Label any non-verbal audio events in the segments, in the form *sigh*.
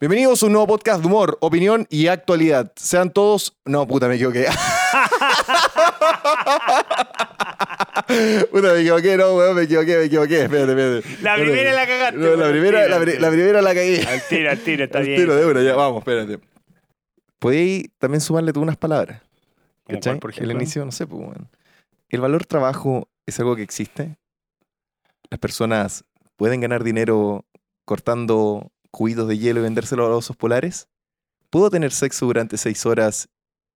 Bienvenidos a un nuevo podcast de humor, opinión y actualidad. Sean todos. No, puta, me equivoqué. *laughs* puta, me equivoqué, no, weón, me equivoqué, me equivoqué. Espérate, espérate. La Espérate. primera la cagaste, No, la primera, la, pri- la primera la cagué. Al tiro, al tiro, está Al bien. tiro de una, ya, vamos, espérate. Podéis también sumarle tú unas palabras. ¿Cómo ¿Cachai? cuál, por El inicio, no sé, pues, weón. El valor trabajo es algo que existe. Las personas pueden ganar dinero cortando cubitos de hielo y vendérselo a los osos polares. ¿Puedo tener sexo durante seis horas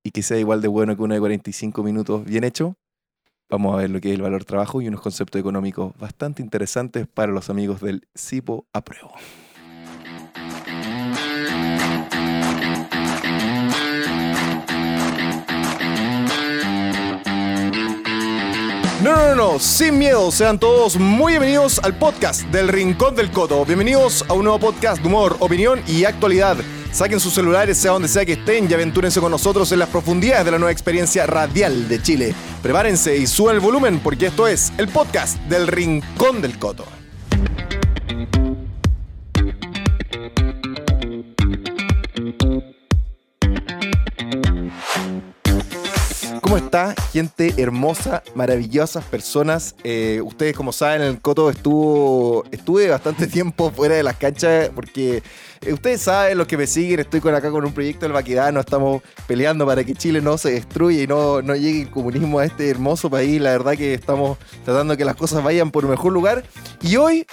y que sea igual de bueno que uno de 45 minutos bien hecho? Vamos a ver lo que es el valor trabajo y unos conceptos económicos bastante interesantes para los amigos del CIPO Apruebo. No, no, no, no, sin miedo, sean todos muy bienvenidos al podcast del Rincón del Coto. Bienvenidos a un nuevo podcast de humor, opinión y actualidad. Saquen sus celulares, sea donde sea que estén, y aventúrense con nosotros en las profundidades de la nueva experiencia radial de Chile. Prepárense y suban el volumen porque esto es el podcast del Rincón del Coto. ¿Cómo está, gente hermosa, maravillosas personas? Eh, ustedes, como saben, el Coto estuvo, estuve bastante *laughs* tiempo fuera de las canchas porque eh, ustedes saben, los que me siguen, estoy con acá con un proyecto del Baquedano, estamos peleando para que Chile no se destruya y no, no llegue el comunismo a este hermoso país. La verdad que estamos tratando de que las cosas vayan por un mejor lugar. Y hoy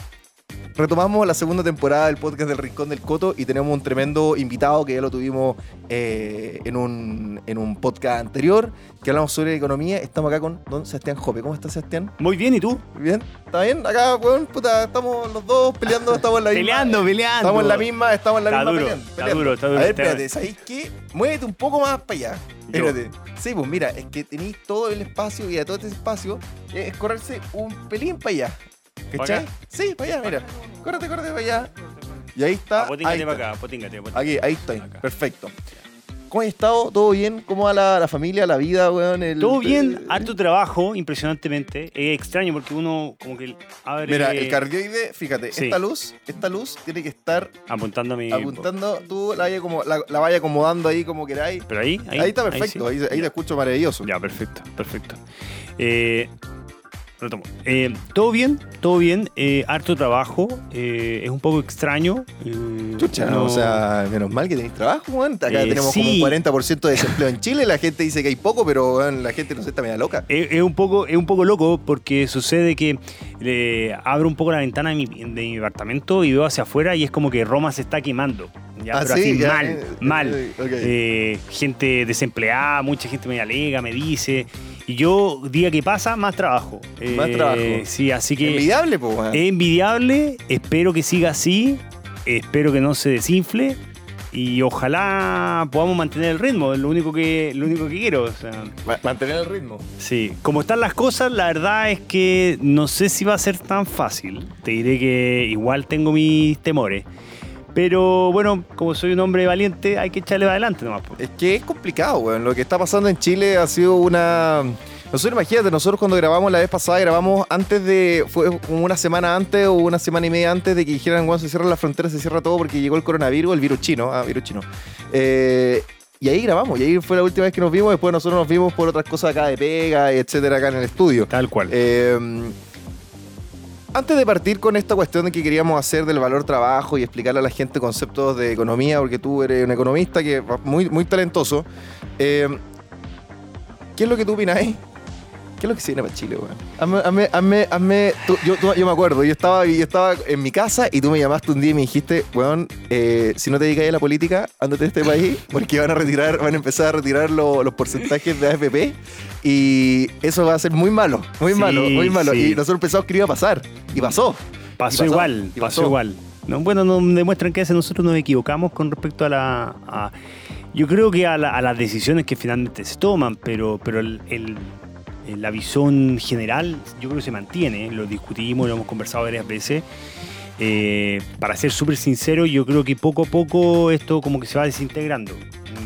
retomamos la segunda temporada del podcast del Rincón del Coto y tenemos un tremendo invitado que ya lo tuvimos eh, en, un, en un podcast anterior, que hablamos sobre economía. Estamos acá con don Sebastián Jope. ¿Cómo estás, Sebastián? Muy bien, ¿y tú? ¿Bien? ¿Está bien? Acá, weón, puta, estamos los dos peleando, estamos en la *laughs* misma. Peleando, peleando. Estamos en la misma, estamos en la Está misma duro, peleando, está duro, está duro A ver, espérate, ¿sabéis qué? Muévete un poco más para allá. Yo. Espérate. Sí, pues mira, es que tenéis todo el espacio y a todo este espacio es correrse un pelín para allá. ¿Cachai? Sí, para allá, mira. *laughs* Córrete, córrete para allá. Y ahí está. Ah, potíngate ahí para acá, potíngate, potíngate. Aquí, ahí estoy. Acá. Perfecto. ¿Cómo has estado? ¿Todo bien? ¿Cómo va la, la familia, la vida, weón? El- Todo bien, harto trabajo, impresionantemente. Es extraño porque uno como que abre... Mira, el cardioide, fíjate, Sí. esta luz, esta luz tiene que estar Apuntando a mi... apuntando, tú la como, la, la vaya acomodando ahí como queráis. Pero ahí, ahí... Ahí, está perfecto, sí. ahí, ahí te escucho maravilloso. Ya, perfecto, perfecto. Eh, retomo. Eh, todo bien, todo bien. eh, harto trabajo. eh, es un poco extraño. Chucha, no- o sea, menos mal que tenéis trabajo, weón. Acá tenemos sí. como un 40% de desempleo en Chile. La gente dice que hay poco, pero la gente no sé, está media loca. Es, un poco, es un poco loco porque sucede que abro un poco la ventana de mi, de mi departamento y veo hacia afuera y es como que Roma se está quemando. ¿ya? Ah, Pero sí, así ya, mal, eh, mal. eh. Eh, gente desempleada, mucha gente me alega, me dice. Y yo, día que pasa, más trabajo. Más Eh, trabajo. Sí, así que Envidiable, pues, es envidiable. Espero que siga así. Espero que no se desinfle. Y ojalá podamos mantener el ritmo. Es lo único que, lo único que quiero. o sea. Ma- Mantener el ritmo. Sí, como están las cosas, la verdad es que no sé si va a ser tan fácil. Te diré que igual tengo mis temores. Pero bueno, como soy un hombre valiente, hay que echarle para adelante nomás. Es que es complicado, weón. Lo que está pasando en Chile ha sido una. Nosotros, imagínate, nosotros cuando grabamos la vez pasada, grabamos antes de. Fue como una semana antes o una semana y media antes de que dijeran, weón, se cierran las fronteras, se cierra todo porque llegó el coronavirus, el virus chino. Ah, virus chino. Eh, y ahí grabamos, y ahí fue la última vez que nos vimos. Después nosotros nos vimos por otras cosas acá de pega, etcétera, acá en el estudio. Tal cual. Eh, antes de partir con esta cuestión de que queríamos hacer del valor trabajo y explicarle a la gente conceptos de economía, porque tú eres un economista que muy, muy talentoso, eh, ¿qué es lo que tú opinas? ¿Qué es lo que se viene para Chile, weón? Hazme, hazme, hazme, yo, tú- yo me acuerdo, yo estaba, yo estaba en mi casa y tú me llamaste un día y me dijiste, weón, eh, si no te dedicas a la política, ándate de este país, porque van a retirar, van a empezar a retirar lo- los porcentajes de AFP y eso va a ser muy malo, muy Sí, malo, muy malo. sí. Y nosotros pensamos que iba a pasar, y pasó. pasó, y pasó, igual, y pasó, pasó. igual. No, bueno, nos demuestran que a veces nosotros nos equivocamos con respecto a la. a- yo creo que a, la- a las decisiones que finalmente se toman, pero, pero el, el- la visión general yo creo que se mantiene. Lo discutimos, lo hemos conversado varias veces. Eh, para ser súper sincero, yo creo que poco a poco esto como que se va desintegrando.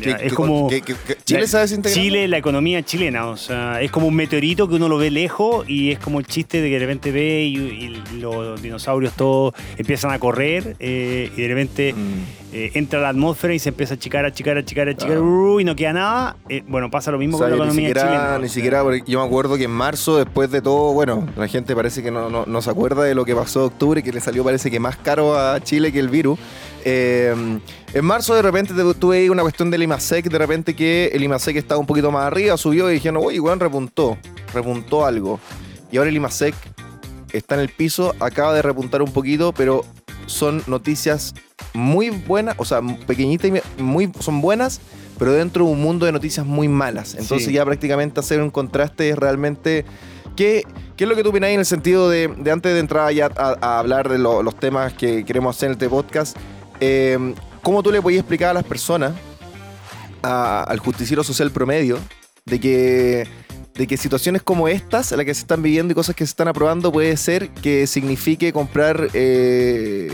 Que- es que- como Chile la- se desintegrando. Chile, la economía chilena, o sea, es como un meteorito que uno lo ve lejos y es como el chiste de que de repente ve y, y los dinosaurios todos empiezan a correr eh, y de repente Mm. Eh, entra a la atmósfera y se empieza a achicar, a achicar, a achicar, a achicar y no queda nada. Eh, bueno, pasa lo mismo O sea, con la ni economía siquiera, chilena. ni o sea, siquiera, porque yo me acuerdo que en marzo, después de todo, bueno, la gente parece que no, no, no se acuerda de lo que pasó en octubre, que le salió parece que más caro a Chile que el virus. Eh, en marzo de repente te- tuve ahí una cuestión del IMASEC, de repente que el IMASEC estaba un poquito más arriba, subió y dijeron, uy, igual repuntó, repuntó algo. Y ahora el IMASEC está en el piso, acaba de repuntar un poquito, pero son noticias muy buenas, o sea, pequeñitas y muy, son buenas, pero dentro de un mundo de noticias muy malas. Entonces Sí. ya prácticamente hacer un contraste es realmente... ¿Qué, qué es lo que tú opináis en el sentido de, de antes de entrar ya a, a hablar de lo- los temas que queremos hacer en este podcast? eh, ¿Cómo tú le podías explicar a las personas, a- al justiciero social promedio, de que, de que situaciones como estas, en las que se están viviendo y cosas que se están aprobando, puede ser que signifique comprar... eh,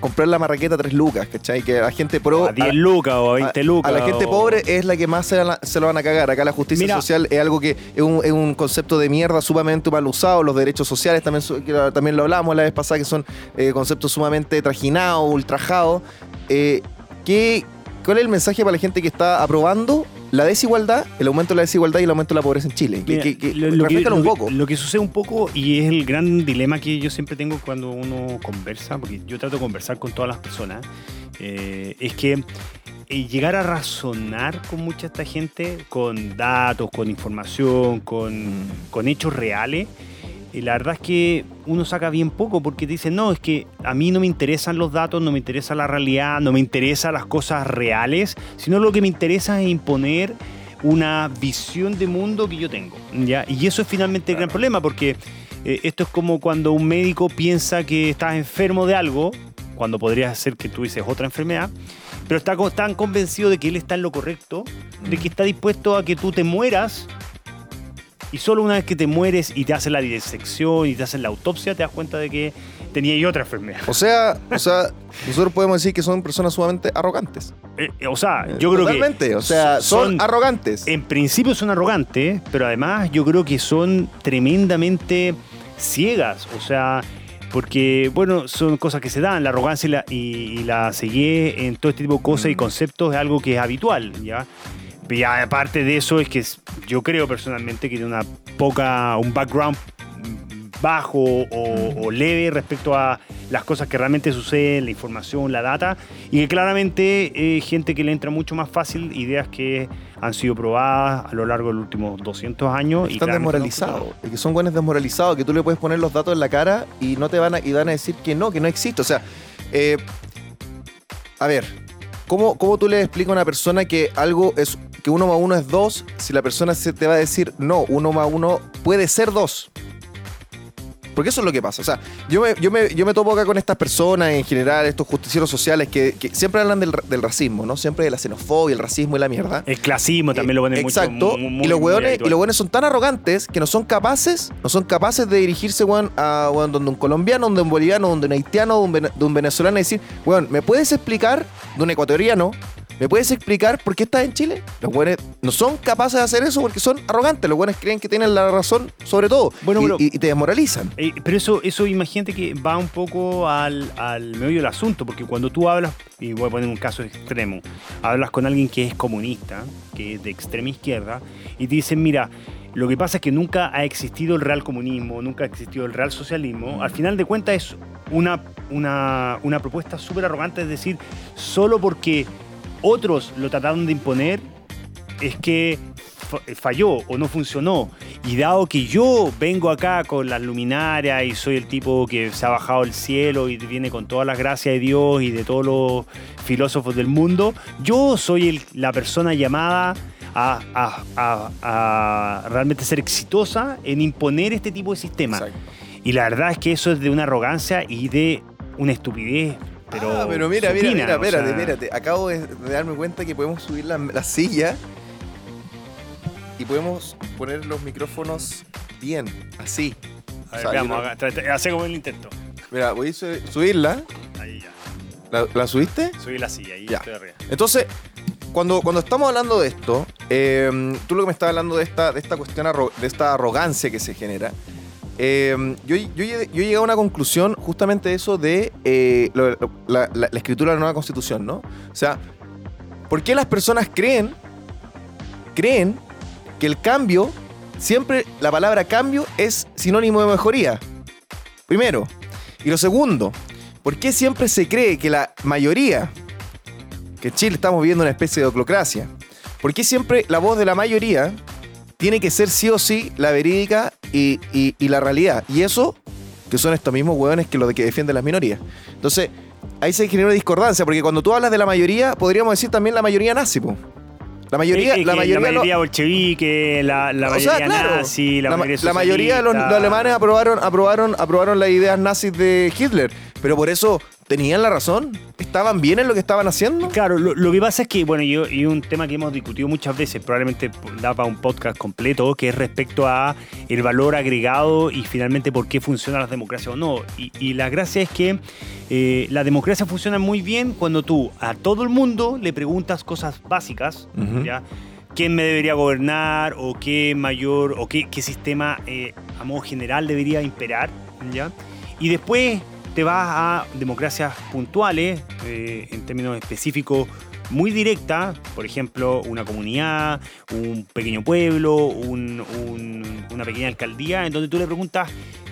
comprar la marraqueta a 3 lucas, ¿cachai? Que la gente pro... a 10 lucas o a 20 lucas. A la gente o- pobre es la que más se, la- se lo van a cagar. Acá la justicia Mira. social es algo que es un, es un concepto de mierda sumamente mal usado. Los derechos sociales también, que también lo hablamos la vez pasada, que son eh, conceptos sumamente trajinados, ultrajados. Eh, ¿qué- ¿Cuál es el mensaje para la gente que está aprobando la desigualdad, el aumento de la desigualdad y el aumento de la pobreza en Chile? Mira, que- que- lo, lo que, un poco. lo que sucede un poco y es el gran dilema que yo siempre tengo cuando uno conversa, porque yo trato de conversar con todas las personas, eh, es que eh, llegar a razonar con mucha esta gente, con datos, con información, con, con hechos reales, y la verdad es que uno saca bien poco porque te dice, no, es que a mí no me interesan los datos, no me interesa la realidad, no me interesan las cosas reales, sino lo que me interesa es imponer una visión de mundo que yo tengo. ¿ya? Y eso es finalmente el gran problema porque eh, esto es como cuando un médico piensa que estás enfermo de algo, cuando podría ser que dices otra enfermedad, pero está tan convencido de que él está en lo correcto, de que está dispuesto a que tú te mueras y solo una vez que te mueres y te hacen la disección y te hacen la autopsia, te das cuenta de que tenía y otra enfermedad. O sea, o sea, nosotros podemos decir que son personas sumamente arrogantes. Eh, eh, o sea, yo creo Totalmente. que. o sea, son, son- arrogantes. En principio son arrogantes, pero además yo creo que son tremendamente ciegas. O sea, porque, bueno, son cosas que se dan. La arrogancia y la, y, y la ceguez en todo este tipo de cosas y Mm. conceptos es algo que es habitual, ¿ya? Y aparte de eso, es que yo creo personalmente que tiene una poca, un background bajo o, o leve respecto a las cosas que realmente suceden, la información, la data, y que claramente es gente que le entra mucho más fácil ideas que han sido probadas a lo largo de los últimos 200 años. Están desmoralizados. que son buenos desmoralizados, que tú le puedes poner los datos en la cara y no te van a, y van a decir que no, que no existe. O sea, eh, a ver, ¿cómo, ¿cómo tú le explicas a una persona que algo es que uno más uno es dos si la persona se te va a decir no, uno más uno puede ser dos? Porque eso es lo que pasa. O sea, yo me, yo me, yo me topo acá con estas personas en general, estos justicieros sociales que, que siempre hablan del, del racismo, ¿no? Siempre de la xenofobia, el racismo y la mierda. El clasismo también lo ponen Exacto. mucho. mu- muy- y, los hueones, y los hueones son tan arrogantes que no son capaces, no son capaces de dirigirse, weón, a weón, donde un colombiano, donde un boliviano, donde un haitiano, donde un venezolano y decir, weón, ¿me puedes explicar, de un ecuatoriano, ¿me puedes explicar por qué estás en Chile? Los hueones no son capaces de hacer eso porque son arrogantes. Los hueones creen que tienen la razón sobre todo. Bueno, y, pero- y- y te desmoralizan. Eh, pero eso, eso imagínate que va un poco al, al meollo del asunto, porque cuando tú hablas, y voy a poner un caso extremo, hablas con alguien que es comunista, que es de extrema izquierda, y te dicen, mira, lo que pasa es que nunca ha existido el real comunismo, nunca ha existido el real socialismo, al final de cuentas es una, una, una propuesta súper arrogante, es decir, solo porque otros lo trataron de imponer, es que fa- falló o no funcionó. Y dado que yo vengo acá con las luminarias y soy el tipo que se ha bajado el cielo y viene con todas las gracias de Dios y de todos los filósofos del mundo, yo soy el- la persona llamada a, a- a- a realmente ser exitosa en imponer este tipo de sistema. Exacto. Y la verdad es que eso es de una arrogancia y de una estupidez. Pero, ah, pero mira, mira, supina, mira, o espérate, sea, espérate. Acabo de, de darme cuenta que podemos subir la, la silla y podemos poner los micrófonos bien, así. A ver, O sea, veamos, trate- hace como el intento. Mira, voy a su- subirla. Ahí ya. ¿La, la subiste? Subí la silla, ahí Ya. estoy arriba. Entonces, cuando, cuando estamos hablando de esto, eh, tú lo que me estás hablando de esta, de esta cuestión, de esta arrogancia que se genera, eh, yo, yo, yo llegué a una conclusión justamente eso de eh, la escritura de la nueva constitución, ¿no? O sea, ¿por qué las personas creen, creen que el cambio, siempre la palabra cambio es sinónimo de mejoría? Primero. Y lo segundo, ¿por qué siempre se cree que la mayoría, que en Chile estamos viviendo una especie de oclocracia, ¿por qué siempre la voz de la mayoría tiene que ser sí o sí la verídica y, y- y la realidad? Y eso, que son estos mismos hueones que los de que defienden las minorías. Entonces, ahí se genera una discordancia, porque cuando tú hablas de la mayoría, podríamos decir también la mayoría nazi, po. La mayoría, Es que la mayoría, la lo- mayoría bolchevique, la, la mayoría sea, claro, nazi, la, la, ma- mayoría la mayoría de los, los alemanes aprobaron, aprobaron, aprobaron las ideas nazis de Hitler, pero por eso tenían la razón, estaban bien en lo que estaban haciendo. Claro, lo, lo que pasa es que, bueno, yo- y un tema que hemos discutido muchas veces, probablemente da para un podcast completo, que es respecto a el valor agregado y finalmente por qué funcionan las democracias o no. Y, y la gracia es que eh, la democracia funciona muy bien cuando tú a todo el mundo le preguntas cosas básicas. ¿ya? ¿Quién me debería gobernar? ¿O qué mayor, o qué, qué sistema eh, a modo general debería imperar? ¿ya? Y después te vas a democracias puntuales, eh, en términos específicos, muy directas, por ejemplo, una comunidad, un pequeño pueblo, un- un- una pequeña alcaldía, en donde tú le preguntas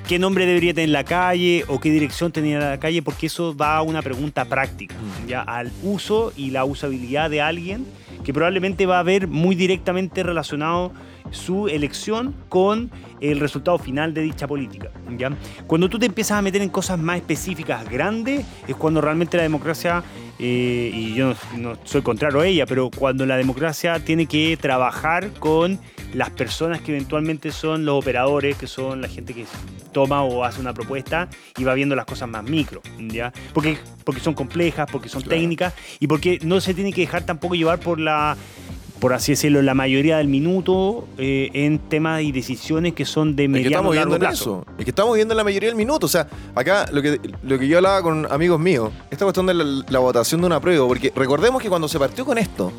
qué nombre debería tener la calle o qué dirección tenía la calle, porque eso va a una pregunta práctica, ya al uso y la usabilidad de alguien que probablemente va a ver muy directamente relacionado su elección con el resultado final de dicha política. ¿ya? Cuando tú te empiezas a meter en cosas más específicas, grandes, es cuando realmente la democracia, eh, y yo no, no soy contrario a ella, pero cuando la democracia tiene que trabajar con las personas que eventualmente son los operadores, que son la gente que toma o hace una propuesta y va viendo las cosas más micro, ¿ya? Porque, porque son complejas, porque son Claro. técnicas y porque no se tiene que dejar tampoco llevar por la por así decirlo, la mayoría del minuto eh, en temas y decisiones que son de Es que mediano estamos largo viendo en plazo. eso. Es que estamos viendo en la mayoría del minuto. O sea, acá lo que, lo que yo hablaba con amigos míos, esta cuestión de la, la votación de una prueba, porque recordemos que cuando se partió con esto,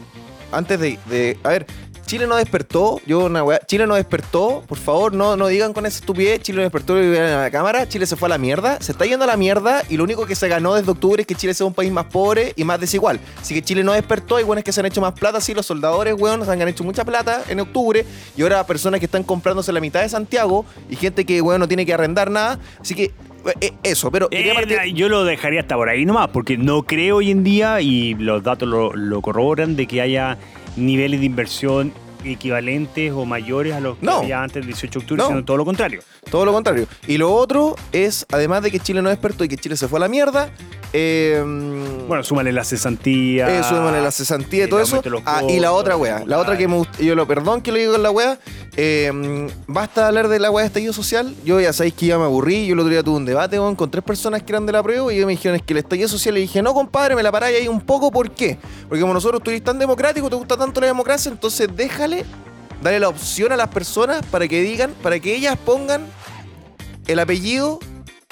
antes de. de- a ver, Chile no despertó, yo una weá, Chile no despertó, por favor, no, no digan con esa estupidez, Chile no despertó y a la cámara, Chile se fue a la mierda, se está yendo a la mierda y lo único que se ganó desde octubre es que Chile sea un país más pobre y más desigual. Así que Chile no despertó, hay buenos que se han hecho más plata, sí, los soldadores, weón, se han hecho mucha plata en octubre y ahora personas que están comprándose la mitad de Santiago y gente que, weón, no tiene que arrendar nada. Así que, eh, eso, pero... Eh, partir- yo lo dejaría hasta por ahí nomás, porque no creo hoy en día, y los datos lo, lo corroboran, de que haya niveles de inversión equivalentes o mayores a los que No. había antes del 18 de octubre, No. sino todo lo contrario. Todo lo contrario. Y lo otro es, además de que Chile no despertó y que Chile se fue a la mierda, eh, Bueno, súmale la cesantía. Eso, súmale la cesantía y todo eso. Ah, y la otra wea. La otra que me gust- Yo lo perdón que lo digo en la wea. eh, basta hablar de la wea de estallido social. Yo ya sabéis que ya me aburrí. Yo el otro día tuve un debate con tres personas que eran de la prueba y ellos me dijeron es que el estallido social. Le dije, no, compadre, me la paráis ahí un poco. ¿Por qué? Porque como nosotros tú eres tan democrático, te gusta tanto la democracia, entonces déjale, dale la opción a las personas para que digan, para que ellas pongan el apellido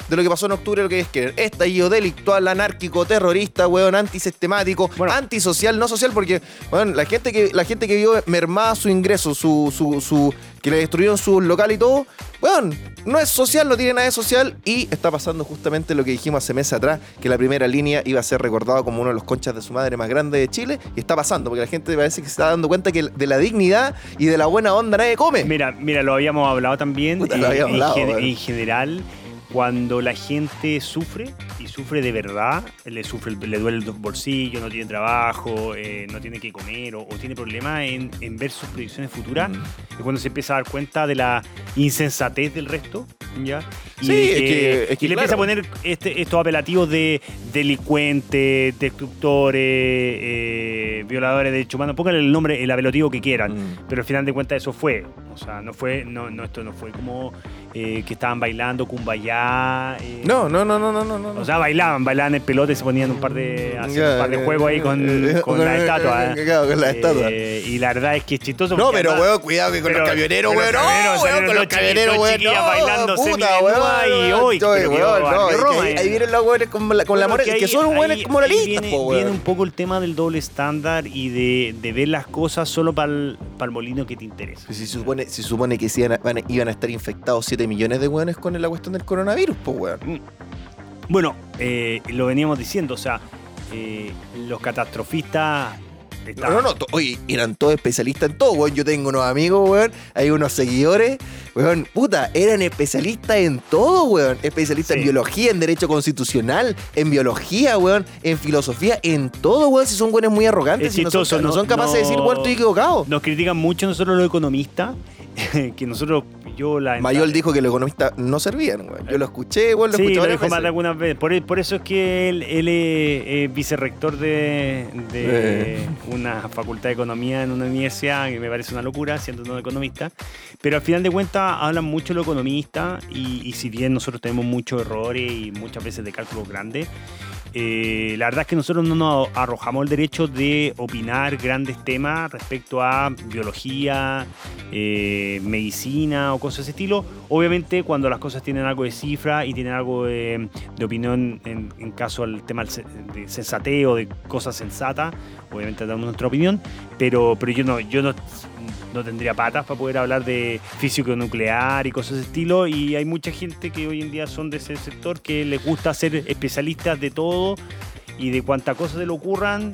de lo que pasó en octubre, lo que es que estallido delictual, anárquico, terrorista, weón, antisistemático, Bueno. antisocial, no social, porque weón, la gente que la gente que vio mermada su ingreso, su, su, su, que le destruyeron su local y todo, weón, no es social, no tiene nada de social, y está pasando justamente lo que dijimos hace meses atrás, que la primera línea iba a ser recordado como uno de los conchas de su madre más grandes de Chile, y está pasando, porque la gente parece que se está dando cuenta que de la dignidad y de la buena onda nadie come. Mira, mira, lo habíamos hablado también. Puta, lo habíamos en, hablado, gen- weón. en general, cuando la gente sufre y sufre de verdad, le sufre, le duele el bolsillo, no tiene trabajo, eh, no tiene que comer o, o tiene problemas en, en ver sus proyecciones futuras, Mm. es cuando se empieza a dar cuenta de la insensatez del resto, ¿ya? Y, Sí, de es que- es que y le claro. empieza a poner este- estos apelativos de delincuentes, destructores, eh, violadores de derechos humanos, pónganle el nombre, el apelativo que quieran. Mm. Pero al final de cuentas eso fue. O sea, no fue, no, no esto no fue como eh, que estaban bailando cumbayá. eh, No, no, no, no, no, no, no. O sea, bailaban, bailaban en pelota y se ponían un par de, hacían un par de eh, juegos ahí con, eh, con eh, la eh, estatua. eh, ¿eh? *laughs* claro, con la estatua. Eh, y la verdad es que es chistoso. No, pero weón, cuidado que con pero- los camioneros, weón. No, weón, con los camioneros, weón. No, bailando puta, semidesnuda weón, y hoy, ahí, eh. vienen los weones con la, con porque que son weones ahí- moralistas, weón. viene un poco el tema del doble estándar y de, ver las cosas solo para el, molino que te interesa. Si se supone, si supone que iban, a, van iban a estar infectados 7 millones de weones con la cuestión del coronavirus, pues weón. Bueno, eh, lo veníamos diciendo, o sea, eh, los catastrofistas No, no, no, oye, eran todos especialistas en todo, weón. Yo tengo unos amigos, weón, hay unos seguidores, weón, puta, eran especialistas en todo, weón. Especialistas en biología, en derecho constitucional, en biología, weón, en filosofía, en todo, weón. Si son weones muy arrogantes Es y no no no- son capaces de decir, weón, estoy equivocado. Nos critican mucho nosotros los economistas, *laughs* que nosotros, yo la... Mayol dijo que los economistas no servían, weón. Yo lo escuché, weón, lo Sí, escuché lo dijo más de algunas veces. Por, por eso es que él, él es, vicerrector de, de Eh. Una facultad de economía en una universidad, que me parece una locura, siendo no economista. Pero al final de cuentas hablan mucho los economistas y, y si bien nosotros tenemos muchos errores y muchas veces de cálculos grandes, eh, la verdad es que nosotros no nos arrojamos el derecho de opinar grandes temas respecto a biología, eh, medicina o cosas de ese estilo. Obviamente cuando las cosas tienen algo de cifra y tienen algo de, opinión en, caso al tema de sensateo, de cosas sensatas, obviamente damos nuestra opinión, pero, pero yo no, yo no, no tendría patas para poder hablar de físico nuclear y cosas de ese estilo y hay mucha gente que hoy en día son de ese sector que les gusta ser especialistas de todo y de cuánta cosa se le ocurran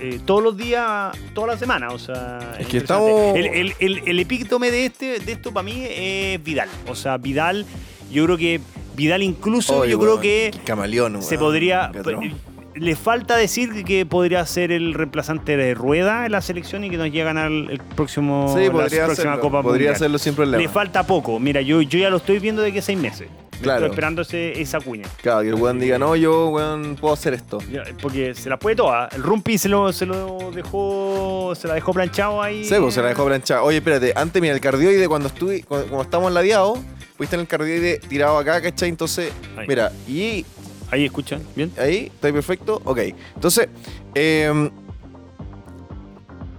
eh, todos los días, toda la semana. O sea, Es que estamos- El, el, el, el epítome de, este, de esto para mí es Vidal. O sea, Vidal, yo creo que Vidal incluso, yo creo que Camaleón, se podría. Catrón. Le falta decir que podría ser el reemplazante de Rueda en la selección y que nos llega a ganar el próximo Sí, la podría próxima hacerlo, Copa podría Mundial. hacerlo sin problema. Le falta poco. Mira, yo, yo ya lo estoy viendo de que seis meses. Claro. Estoy esperando ese- esa cuña. Claro, que el weón diga, no, yo, weón, puedo hacer esto. Porque se la puede toda. El Rumpi se lo, se lo dejó. Se la dejó planchado ahí. Sí, pues se la dejó planchada. Oye, espérate, antes, mira, el cardioide, cuando estuve, cuando, cuando estábamos ladeados, pudiste en el cardioide tirado acá, ¿cachai? Entonces, Ahí. mira, y Ahí escuchan, ¿bien? ahí, está perfecto. Ok, entonces, eh,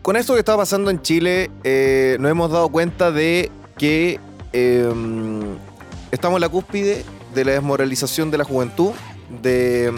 con esto que está pasando en Chile, eh, nos hemos dado cuenta de que eh, estamos en la cúspide de la desmoralización de la juventud, de,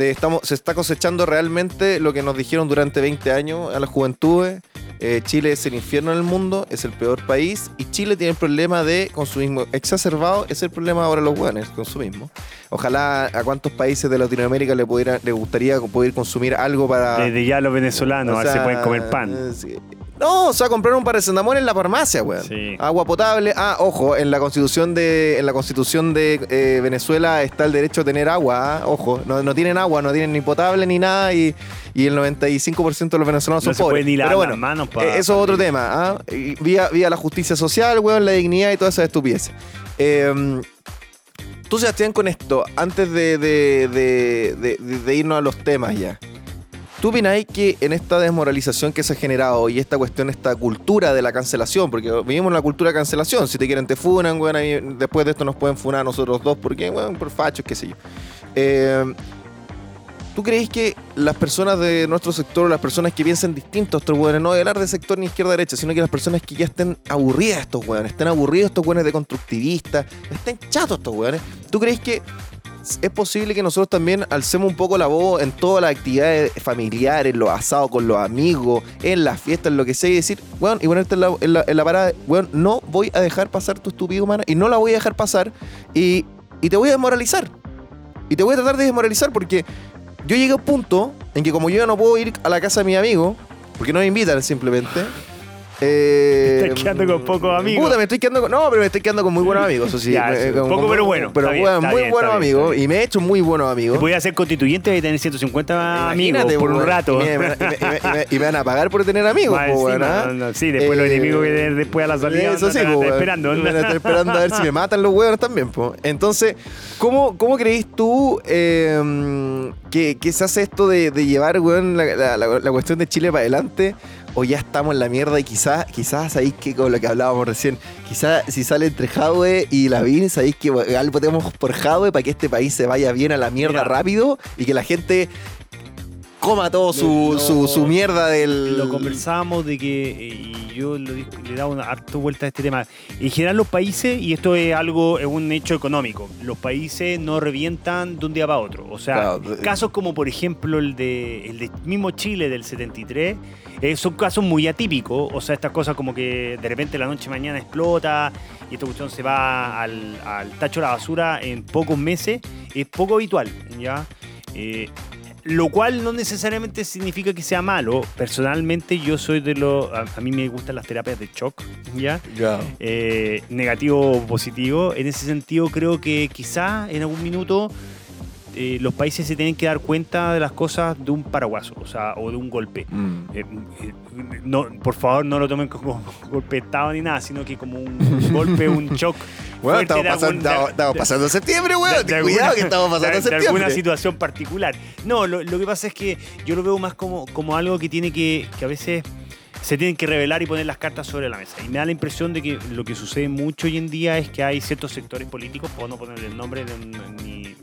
de estamos, se está cosechando realmente lo que nos dijeron durante 20 años a las juventudes. Eh, Chile es el infierno en el mundo, es el peor país y Chile tiene el problema de consumismo exacerbado, es el problema ahora de los hueones, consumismo. Ojalá a cuántos países de Latinoamérica le, pudiera, le gustaría poder consumir algo para... Desde ya los venezolanos, o a ver si sea, pueden comer pan. eh, No, o sea, comprar un paracetamol en la farmacia, weón. Sí. Agua potable. Ah, ojo, en la constitución de, en la constitución de eh, Venezuela está el derecho a tener agua, ah, ojo. No, no tienen agua, no tienen ni potable ni nada y, y el 95% de los venezolanos No son se pobres. puede ni Pero bueno, las manos pa- eh, eso es otro tema, ¿ah? Vía, vía la justicia social, weón, la dignidad y toda esa estupidez. Eh, tú, Sebastián, con esto, antes de- de- de irnos a los temas ya, ¿tú opináis que en esta desmoralización que se ha generado y esta cuestión, esta cultura de la cancelación, porque vivimos en la cultura de cancelación, si te quieren te funan, ahí después de esto nos pueden funar nosotros dos, porque, weón, por fachos, qué sé yo. Eh, ¿Tú crees que las personas de nuestro sector, las personas que piensan distinto a estos weones, no hablar de sector ni izquierda-derecha, sino que las personas que ya estén aburridas de estos weones, estén aburridos estos weones de constructivistas, estén chatos estos weones, ¿tú crees que es posible que nosotros también alcemos un poco la voz en todas las actividades familiares, los asados con los amigos, en las fiestas, en lo que sea, y decir, weón, y ponerte en la, en la- parada, weón, no voy a dejar pasar tu estúpido humana, y no la voy a dejar pasar, y, y te voy a desmoralizar. Y te voy a tratar de desmoralizar porque yo llegué a un punto en que como yo ya no puedo ir a la casa de mi amigo, porque no me invitan simplemente. Eh, Estás quedando con pocos amigos. Puta, me estoy quedando con, no, pero me estoy quedando con muy buenos amigos, eso sí. Ya, con- poco con- pero bueno, Pero bien, muy bien, buenos bien, amigos. Y me he hecho muy buenos amigos. Voy a ser constituyente y tener 150 amigos Imagínate, por un rato. Y me, y me- y me- y me- y me van a pagar por tener amigos, Más po, ¿ah? no, no, sí, después los Eh, enemigos que de- después a la salida Eso no sí, po, esperando. Me van a estar esperando a ver si me matan los huevos también, po. Entonces, ¿cómo, cómo creís tú eh, que, que se hace esto de, de llevar, weón, la, la- la- la cuestión de Chile para adelante? O ya estamos en la mierda y quizás, quizás ahí que con lo que hablábamos recién, quizás si sale entre Jadwe y Lavín, sabéis que algo tenemos por Jadwe para que este país se vaya bien a la mierda Mira. rápido y que la gente coma todo su, Lo- su, su mierda del. Lo conversábamos de que, eh, y yo lo le he dado una harta vuelta a este tema. En general los países, y esto es algo, es un hecho económico, los países no revientan de un día para otro. O sea, Claro, de- casos como por ejemplo el de, el de mismo Chile del 73, eh, son casos muy atípicos. O sea, estas cosas como que de repente la noche mañana explota y esta cuestión se va al, al tacho de la basura en pocos meses, es poco habitual, ¿ya? Eh, lo cual no necesariamente significa que sea malo. Personalmente yo soy de los... A, a mí me gustan las terapias de shock, ¿ya? Ya. Eh, negativo o positivo. En ese sentido creo que quizá en algún minuto eh, los países se tienen que dar cuenta de las cosas de un paraguaso, o sea, o de un golpe. Mm. Eh, eh, no, por favor, no lo tomen como *laughs* golpe de estado ni nada, sino que como un golpe, un *laughs* shock. Bueno, estamos de pasando, estamos, de- estamos de- pasando septiembre, weón. de- de cuidado alguna- que estamos *laughs* pasando de- de septiembre. alguna situación particular. No, lo, lo que pasa es que yo lo veo más como, como algo que tiene que, que a veces se tienen que revelar y poner las cartas sobre la mesa. Y me da la impresión de que lo que sucede mucho hoy en día es que hay ciertos sectores políticos, puedo no ponerle el nombre de ni,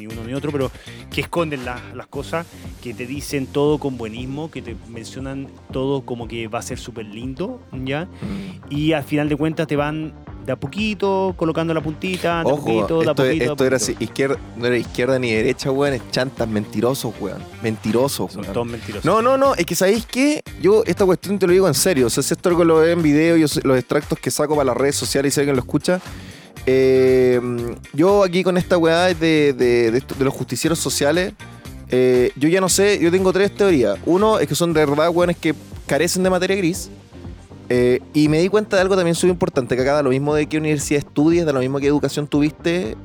ni uno ni otro, pero que esconden las- las cosas, que te dicen todo con buenismo, que te mencionan todo como que va a ser súper lindo, ¿ya? Y al final de cuentas te van de a poquito colocando la puntita, de a Ojo, poquito, de a esto, poquito. de a esto era poquito. así, izquierda, no era izquierda ni derecha, weón, es chantas, mentirosos, weón. Mentirosos, Son weón. todos mentirosos. No, no, no, es que ¿sabéis qué? Yo esta cuestión te lo digo en serio. O sea, si esto algo lo veo en video, yo los extractos que saco para las redes sociales y si alguien lo escucha. Eh, yo aquí con esta weá de, de- los justicieros sociales, eh, yo ya no sé, yo tengo tres teorías. Uno es que son de verdad weones que carecen de materia gris. Eh, y me di cuenta de algo también súper importante, que acá da lo mismo de qué universidad estudies, da lo mismo qué educación tuviste,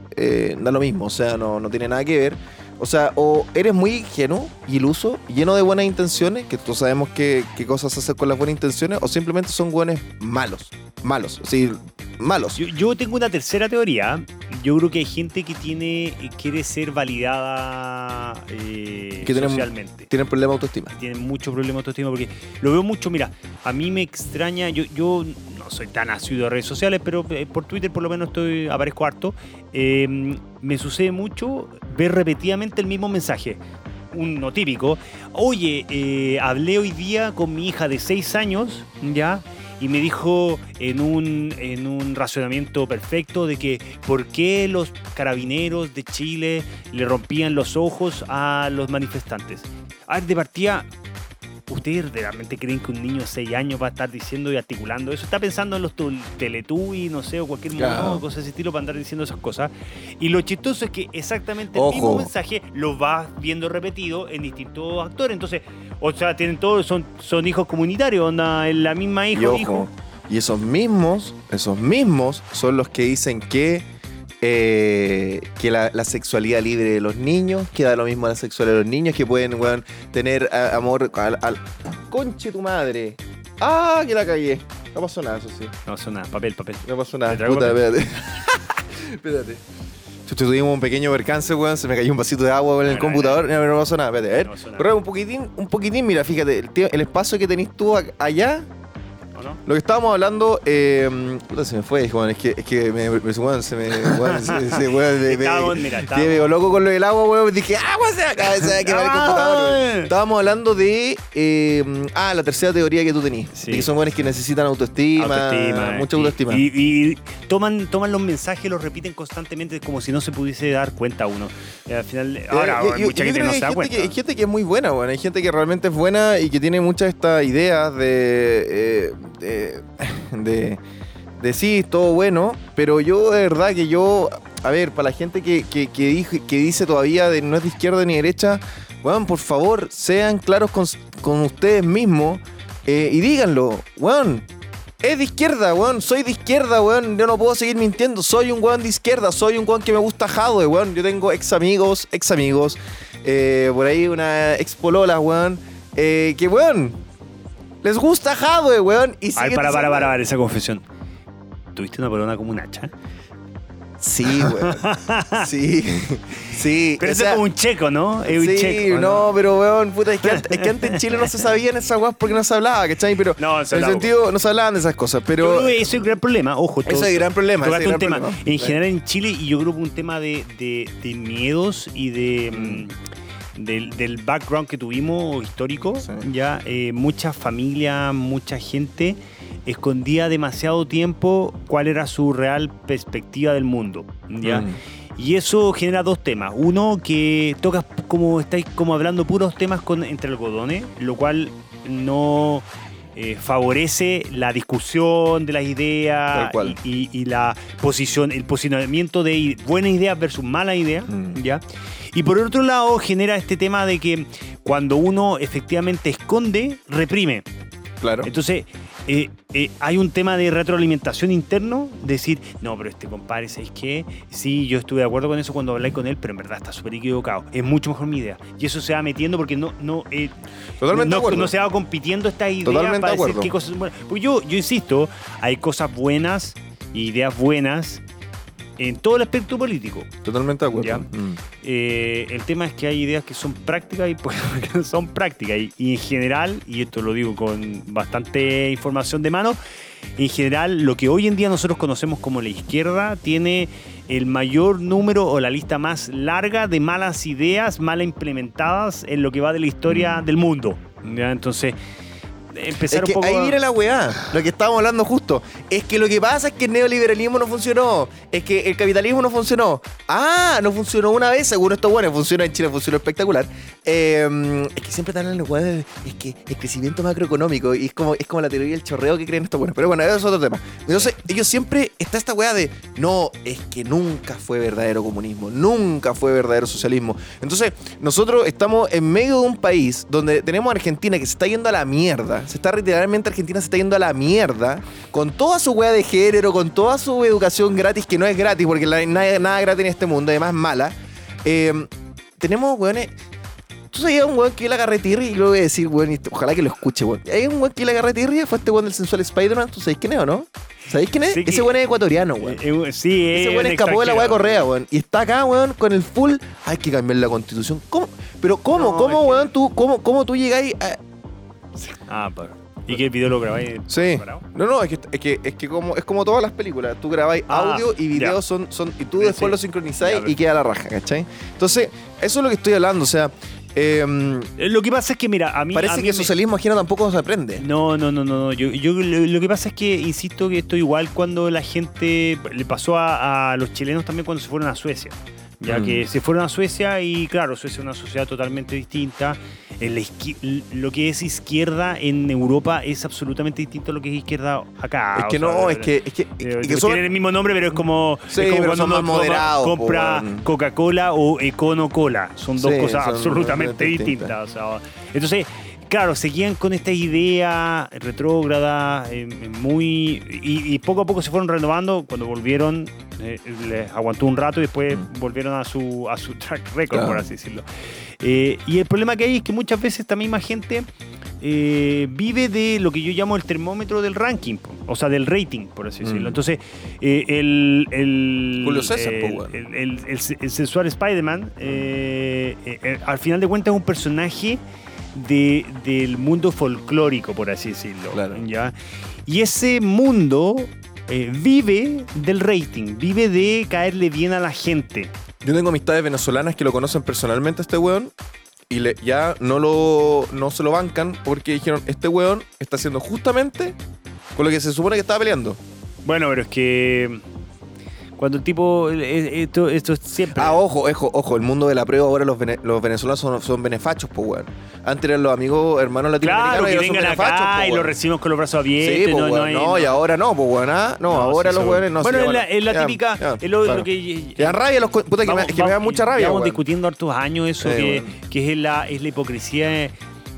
da lo mismo, o sea, no, no tiene nada que ver. O sea, o eres muy ingenuo iluso, lleno de buenas intenciones, que todos sabemos qué, cosas hacer con las buenas intenciones, o simplemente son buenos malos, malos, sí, malos. Yo, yo tengo una tercera teoría. Yo creo que hay gente que tiene quiere ser validada eh, Que tienen- socialmente. Tienen problema de autoestima. tienen mucho problema de autoestima porque lo veo mucho, mira, a mí me extraña, yo, yo no soy tan asiduo de redes sociales, pero eh, por Twitter por lo menos estoy aparezco harto, eh, me sucede mucho ver repetidamente el mismo mensaje. Uno típico, oye, eh, hablé hoy día con mi hija de 6 años, ¿ya? Y me dijo en un, en un razonamiento perfecto de que por qué los carabineros de Chile le rompían los ojos a los manifestantes. A ver, de partida, ¿ustedes realmente creen que un niño de 6 años va a estar diciendo y articulando eso? Está pensando en los Teletubbies, no sé, o cualquier Claro. mono, cosas de ese estilo para andar diciendo esas cosas. Y lo chistoso es que exactamente Ojo. el mismo mensaje lo vas viendo repetido en distintos actores. Entonces, o sea, tienen todos, son, son hijos comunitarios, onda, en la misma hija Y ojo, hijo. y esos mismos, esos mismos son los que dicen que, eh, que la, la sexualidad libre de los niños, que da lo mismo a la sexualidad de los niños, que pueden weón, tener a- amor al, al- Conche tu madre. Ah, que la cagué. No pasó nada, eso sí. No, son nada, papel, papel. No pasó nada. ¿Te traigo Puta, espérate. *laughs* espérate. Tuvimos un pequeño percance, weón. Se me cayó un vasito de agua en el computador. No, no pasó nada. Espérate, a ver. No pasó un poquitín, un poquitín. Mira, fíjate, el, espacio que tenés tú allá ¿O no? lo que estábamos hablando, eh, se me fue, es que, es que me, me- se me, weón, se, me- Estábamos, mira, que estábamos- me quedó loco con lo del agua, weón, dije, agua se acaba, se va a quemar el computador, weón. Estábamos hablando de, eh, ah, la tercera teoría que tú tenías, Sí. de que son weones que necesitan autoestima, Autoestima, mucha y- autoestima. Y, y toman, toman los mensajes los repiten constantemente como si no se pudiese dar cuenta uno. Y al final, ahora Eh, hay yo- mucha yo gente no se da cuenta. que, hay gente que es muy buena, weón. Hay gente que realmente es buena y que tiene muchas de estas ideas de, de, de, de sí, todo bueno, pero yo de verdad que yo, a ver, para la gente que, que, que, dije- que dice todavía de no es de izquierda ni derecha, weón, por favor, sean claros con, con ustedes mismos eh, y díganlo, weón. Es de izquierda, weón. Soy de izquierda, weón. Yo no puedo seguir mintiendo. Soy un weón de izquierda. Soy un weón que me gusta Jadwe, weón. Yo tengo ex amigos, ex amigos. eh, por ahí una ex polola, weón. eh, que, weón, les gusta Jadwe, weón. Y A ver, siguen para, para, para, para, esa confesión. ¿Tuviste una polona como un hacha? Sí, weón. *laughs* Sí, sí. Pero o eso sea, es como un checo, ¿no? Es un sí, checo. ¿o no, pero weón, puta, es que, antes, es que antes en Chile no se sabían esas weas porque no se hablaba, ¿cachai? Pero No, se en el sentido, no se hablaban de esas cosas, pero... es un gran problema, ojo. Ese es el gran problema, ese es un tema. En general en Chile, y yo creo que un tema de, de- de miedos y de, mm, del, del background que tuvimos histórico, Sí. ya eh, mucha familia, mucha gente escondía demasiado tiempo cuál era su real perspectiva del mundo, ya. Mm. Y eso genera dos temas. Uno, que tocas como estáis como hablando puros temas con, entre algodones, lo cual no eh, favorece la discusión de las ideas y, y- y la posición, el posicionamiento de buenas ideas versus malas ideas, Mm. ¿ya? Y por otro lado, genera este tema de que cuando uno efectivamente esconde, reprime. Claro. Entonces, eh, eh, hay un tema de retroalimentación interno, decir, no, pero este compadre, ¿sabes qué? Sí, yo estuve de acuerdo con eso cuando hablé con él, pero en verdad está súper equivocado. Es mucho mejor mi idea. Y eso se va metiendo porque no, no, eh, Totalmente no, se va compitiendo esta idea Totalmente para de decir acuerdo. qué cosas son buenas. Porque yo, yo insisto, hay cosas buenas ideas buenas en todo el aspecto político. Totalmente de acuerdo. Mm. Eh, el tema es que hay ideas que son prácticas y *laughs* pues, son prácticas. Y, y en general, y esto lo digo con bastante información de mano, en general lo que hoy en día nosotros conocemos como la izquierda tiene el mayor número o la lista más larga de malas ideas mal implementadas en lo que va de la historia del mundo. ¿ya? Entonces, empezar Es que un poco... ahí viene la weá, lo que estábamos hablando justo. Es que lo que pasa es que el neoliberalismo no funcionó. Es que el capitalismo no funcionó. Ah, no funcionó una vez, según esto bueno, funciona en Chile, funcionó espectacular. Eh, es que siempre están en los weá de- es que el crecimiento macroeconómico y es como, es como la teoría del chorreo que creen estos buenos. Pero bueno, eso es otro tema. Entonces, ellos siempre está esta weá de no, es que nunca fue verdadero comunismo, nunca fue verdadero socialismo. Entonces, nosotros estamos en medio de un país donde tenemos a Argentina que se está yendo a la mierda. Se está literalmente Argentina se está yendo a la mierda con toda su weá de género, con toda su educación gratis, que no es gratis porque la- nada, nada gratis en este mundo, además mala. Eh, tenemos weones. Tú sabías un weón que la carretirri y lo voy a decir, weón, ojalá que lo escuche, weón. Hay un weón que la carretirri fue este weón del sensual Spider-Man. ¿Tú sabéis quién es o no? ¿Sabéis quién es? Sí Ese weón es ecuatoriano, weón. Eh, eh, sí, Ese es weón escapó de la weá de. Correa, weón. Y está acá, weón, con el full. Hay que cambiar la constitución. ¿Cómo? Pero ¿cómo? No, ¿Cómo, que- weón? Tú, cómo, ¿Cómo tú llegáis a.? Ah, pero. ¿Y qué video lo grabáis? Sí. No, no, es que, es que, es que como, es como todas las películas. Tú grabáis Ah, audio y video ya. son, son. Y tú Sí, después sí. lo sincronizáis Ya, y queda la raja, ¿cachai? Entonces, eso es lo que estoy hablando. O sea, em, Eh, Lo que pasa es que, mira, a mí. parece a mí que el socialismo ajeno tampoco se aprende. No, no, no, no. no. Yo, yo lo, lo que pasa es que insisto que esto igual cuando la gente le pasó a, a los chilenos también cuando se fueron a Suecia. Ya Mm. que se fueron a Suecia y claro, Suecia es una sociedad totalmente distinta. En la izquier- lo que es izquierda en Europa es absolutamente distinto a lo que es izquierda acá. es que sea, no, es que. Es que, eh, es que que son- tienen el mismo nombre, pero es como, Sí, es como cuando uno compra. Coca-Cola o Econo Cola. Son dos Sí, cosas son absolutamente distintas. o sea, entonces, claro, seguían con esta idea retrógrada, eh, muy. Y, y poco a poco se fueron renovando. Cuando volvieron, eh, les aguantó un rato y después Mm. volvieron a su, a su track record, Claro. por así decirlo. Eh, y el problema que hay es que muchas veces esta misma gente eh, vive de lo que yo llamo el termómetro del ranking, o sea, del rating, por así decirlo. Mm. Entonces, eh, el, el, Julio César, el, weón. el, el- el- el sensual Spider-Man, eh, eh, eh, al final de cuentas, es un personaje de- del mundo folclórico, por así decirlo. Claro. ¿ya? Y ese mundo eh, vive del rating, vive de caerle bien a la gente. Yo tengo amistades venezolanas que lo conocen personalmente a este weón y le, ya no, lo, no se lo bancan porque dijeron, este weón está haciendo justamente con lo que se supone que estaba peleando. Bueno, pero es que cuando el tipo. eh, Esto, esto es siempre. Ah, ojo, ojo, ojo, el mundo de la prueba ahora los, vene- los venezolanos son, son benefachos, pues weón. Antes eran los amigos hermanos latinoamericanos Claro, y que son vengan benefachos, acá po, y lo weón. recibimos con los brazos Sí, abiertos. pues no, no weón, hay- no, y ahora no, pues weón, ah, no, No, ahora sí, los weones no Bueno, sí, es la, es la ya, típica. ya, es lo, claro. lo que. Rabia los puta, que, me, Vamos- que me da vamos- mucha rabia, weón. discutiendo hartos años eso, Sí, que, que es, la, es la hipocresía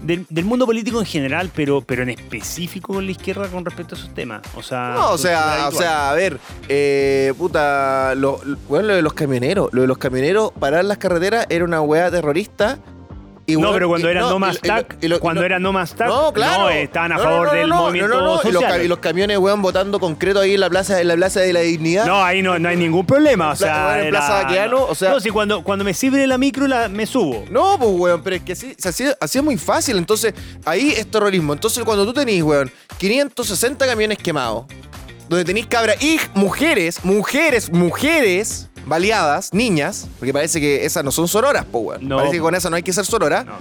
del, del mundo político en general, pero, pero en específico con la izquierda con respecto a esos temas. O sea, No, o sea, o sea, a ver, eh, puta, lo, lo- bueno, lo de los camioneros, lo de los camioneros parar las carreteras era una weá terrorista. No, pero cuando y- era no, no, más TAC, cuando lo- era no más TAC, No, claro. eh, estaban a No, favor no, no, del no, movimiento no, no, no. Y los, ca- social. y los camiones, weón, votando concreto ahí en la plaza, en la plaza de la dignidad. No, ahí no, no hay ningún problema. O sea, en Plaza o sea- No, si cuando, cuando me sirve la micro, la, me subo. No, pues, weón, pero es que así, se hacía, así es muy fácil. Entonces, ahí es terrorismo. Entonces, cuando tú tenés, weón, 560 camiones quemados, donde tenéis cabras y mujeres, mujeres, mujeres, baleadas, niñas, porque parece que esas no son sororas, po, weón. No. Parece que con esas no hay que ser sorora. No.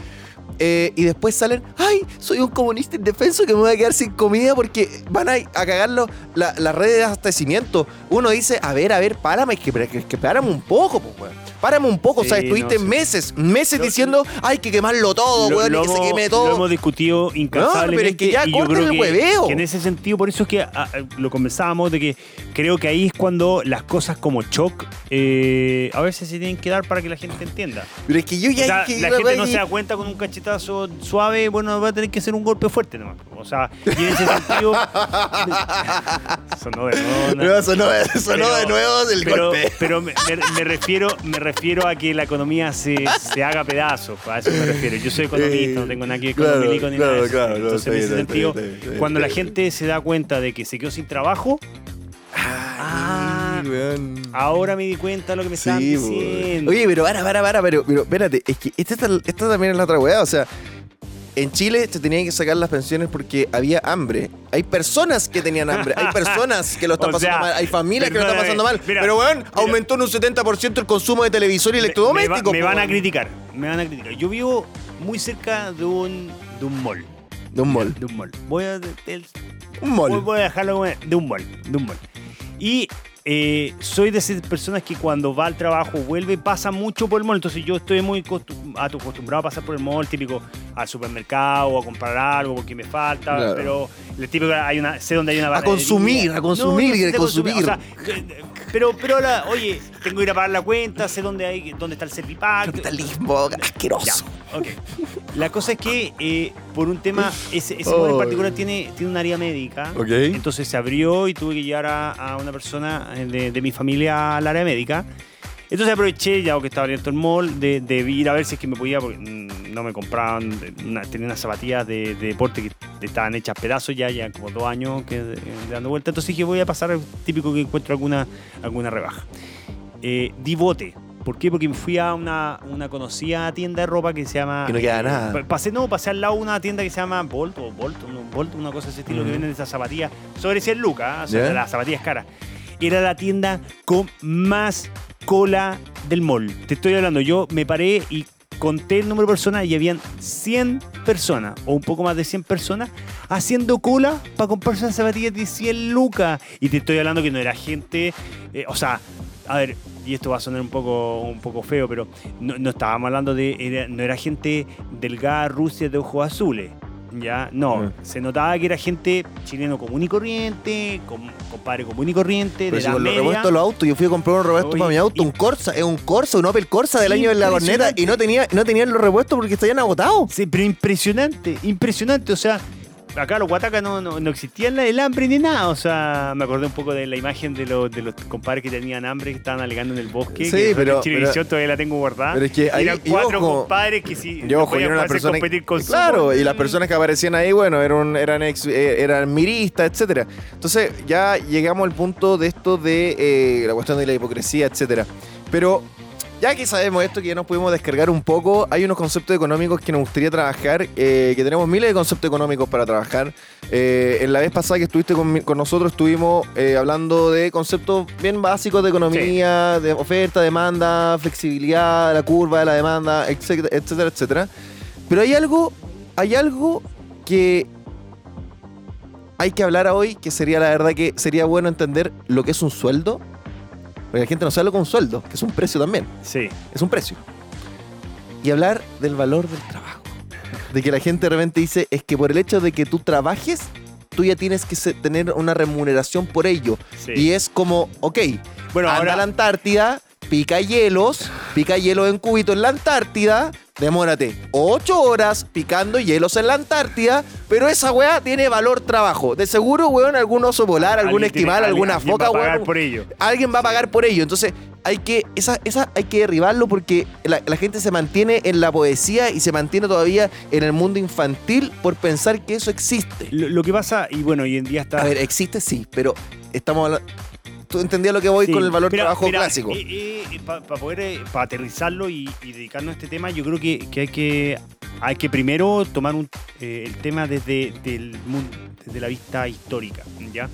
Eh, y después salen, ay, soy un comunista indefenso que me voy a quedar sin comida porque van a, a cagarlo la- las redes de abastecimiento. Uno dice, a ver, a ver, párame, que, que, que párame un poco, pues, weón. Párame un poco, o sea, estuviste no, sí. meses, meses Lo- diciendo, hay que quemarlo todo, Lo- weón, lo y que se queme Lo todo. hemos discutido incansablemente. pero es que ya corten el que, hueveo. que en ese sentido, por eso es que ah, ah, lo conversábamos de que creo que ahí es cuando las cosas como shock eh, a veces se tienen que dar para que la gente entienda. Pero es que yo ya... O sea, que- la gente no se da cuenta con un suave, bueno, va a tener que ser un golpe fuerte nomás. O sea, y en ese sentido. *laughs* sonó de nuevo, ¿no? No, sonó, sonó Pero- de nuevo del pero, golpe. Pero me, me- refiero, me refiero a que la economía se, se haga pedazos. A eso me refiero. Yo soy economista, no tengo nada que ver con ni claro, nada de eso. claro, Entonces, en ese bien, sentido, bien, bien, cuando la gente se da cuenta de que se quedó sin trabajo, Ah. Weón. ahora me di cuenta de lo que me estaban Sí, diciendo. Oye, pero para, para, para, pero, pero espérate, es que esta, también es la otra weá, o sea, en Chile se tenían que sacar las pensiones porque había hambre. Hay personas que tenían hambre, hay personas que lo *laughs* están O pasando sea, mal, hay familias que lo están pasando mal. mira, pero weón, mira. aumentó en un 70% el consumo de televisor y Me- electrodoméstico. Me, van a criticar, me van a criticar. Yo vivo muy cerca de un, de un mall. De un mall. De un mall. Voy a, el- Un mall. Voy, a dejarlo de un mall, de un mall. Y eh, soy de esas personas que cuando va al trabajo, vuelve, pasa mucho por el mall. Entonces yo estoy muy costum- acostumbrado a pasar por el mall, típico al supermercado o a comprar algo porque me falta. Claro. Pero el típico hay una, sé dónde hay una A consumir, a consumir, sé a de consumir. O sea, pero, pero ahora, oye, tengo que ir a pagar la cuenta, sé dónde, hay, dónde está el Servipack. Capitalismo Ya, asqueroso. Ok. La cosa es que eh, por un tema, ese, ese mall en particular tiene, tiene un área médica. Ok. Entonces se abrió y tuve que llevar a, a una persona eh, de, de mi familia al área médica. Entonces aproveché, ya que estaba abierto el mall, de, de ir a ver si es que me podía, porque mm, no me compraban, eh, una- tenía unas zapatillas de, de deporte que estaban hechas pedazos ya, ya como dos años que, dando vuelta. Entonces dije, voy a pasar, típico que encuentro alguna, alguna rebaja. Eh, di bote. ¿Por qué? Porque me fui a una, una conocida tienda de ropa que se llama... Y no queda eh, nada. pa- Pasé, no, pasé al lado de una tienda que se llama Bolt o Bolt, no, Bolt una cosa de ese estilo, que Ujú. venden esas zapatillas sobre 100 lucas, ¿ah? o sea, Ya. las zapatillas caras. Era la tienda con más cola del mall. Te estoy hablando, yo me paré y conté el número de personas y habían 100 personas, o un poco más de 100 personas, haciendo cola para comprarse unas zapatillas de 100 lucas. Y te estoy hablando que no era gente, eh, o sea, a ver, y esto va a sonar un poco, un poco feo, pero no, no estábamos hablando de, era- no era gente delgada, rusia de ojos azules. Ya, no, Mm. se notaba que era gente chileno común y corriente, com- compadre común y corriente, Pero de si la con los media. repuestos los autos, yo fui a comprar un repuesto Oye, para mi auto, y- un Corsa, es un Corsa, un Opel Corsa del año de la corneta y no tenía, no tenían los repuestos porque estaban agotados. Sí, pero impresionante, impresionante. O sea, acá los Guatacas no, no, no existían la- el hambre ni nada. O sea, me acordé un poco de la imagen de los, de los compadres que tenían hambre, que estaban alegando en el bosque. Sí, que pero- pero- todavía la tengo guardada. pero es que ahí- Eran cuatro ojo, compadres que sí. Yo, no podían una persona competir con su- Claro, y las personas que aparecían ahí, bueno, eran, eran, ex- eh, eran miristas, etcétera. Entonces, ya llegamos al punto de esto de eh, la cuestión de la hipocresía, etcétera. Pero ya que sabemos esto, que ya nos pudimos descargar un poco, hay unos conceptos económicos que nos gustaría trabajar, eh, que tenemos miles de conceptos económicos para trabajar. Eh, en la vez pasada que estuviste con, nosotros, estuvimos eh, hablando de conceptos bien básicos de economía, de oferta, demanda, flexibilidad, la curva de la demanda, etcétera, etcétera, etcétera. Pero hay algo, hay algo que hay que hablar hoy, que sería la verdad que sería bueno entender lo que es un sueldo. Porque la gente no sabe lo es un sueldo, que es un precio también Sí. es un precio. Y hablar del valor del trabajo. De que la gente de repente dice, es que por el hecho de que tú trabajes, tú ya tienes que tener una remuneración por ello. sí. Y es como, ok, bueno, anda ahora. a la Antártida, pica hielos, pica hielos en cubito en la Antártida, demórate ocho horas picando hielos en la Antártida, pero esa weá tiene valor trabajo. De seguro, weón, algún oso polar, algún alguien tiene- esquimal, alguien- alguna alguien foca, va a pagar weón, por ello. alguien va a pagar por ello. Entonces, hay que, esa, esa hay que derribarlo porque la, la gente se mantiene en la poesía y se mantiene todavía en el mundo infantil por pensar que eso existe. Lo, lo que pasa, y bueno, hoy en día está. A ver, existe sí, pero estamos hablando. Tú entendías lo que voy Sí, con el valor mira, trabajo mira, clásico. Para poder eh, pa aterrizarlo y, y dedicarnos a este tema, yo creo que, que hay que hay que primero tomar un eh, el tema desde, del mun- desde la vista histórica. ¿ya? Mm.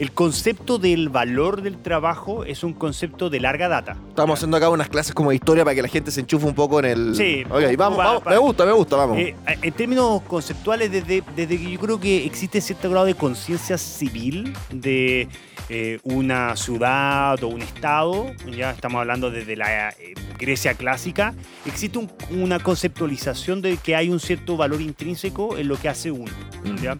El concepto del valor del trabajo es un concepto de larga data. Estamos haciendo acá unas clases como de historia para que la gente se enchufe un poco en el. Sí, Ok, vamos, va- vamos. va- Me gusta, me gusta, vamos. Eh, en términos conceptuales, desde, desde que yo creo que existe cierto grado de conciencia civil de eh, una ciudad o un estado, ya estamos hablando desde la eh, Grecia clásica, existe un- una conceptualización de que hay un cierto valor intrínseco en lo que hace uno. Mm. ¿ya?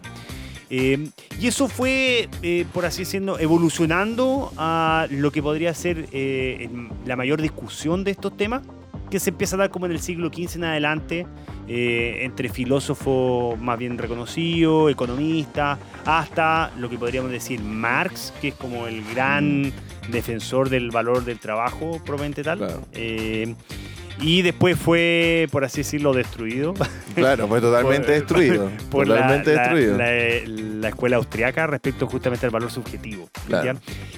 Eh, y eso fue, eh, por así decirlo, evolucionando a lo que podría ser eh, la mayor discusión de estos temas, que se empieza a dar como en el siglo XV en adelante, eh, entre filósofos más bien reconocidos, economistas, hasta lo que podríamos decir Marx, que es como el gran defensor del valor del trabajo, probablemente tal. Claro. Y después fue, por así decirlo, destruido Claro, fue totalmente *laughs* por- destruido. *laughs* por totalmente la- destruido. la- la escuela austriaca respecto justamente al valor subjetivo.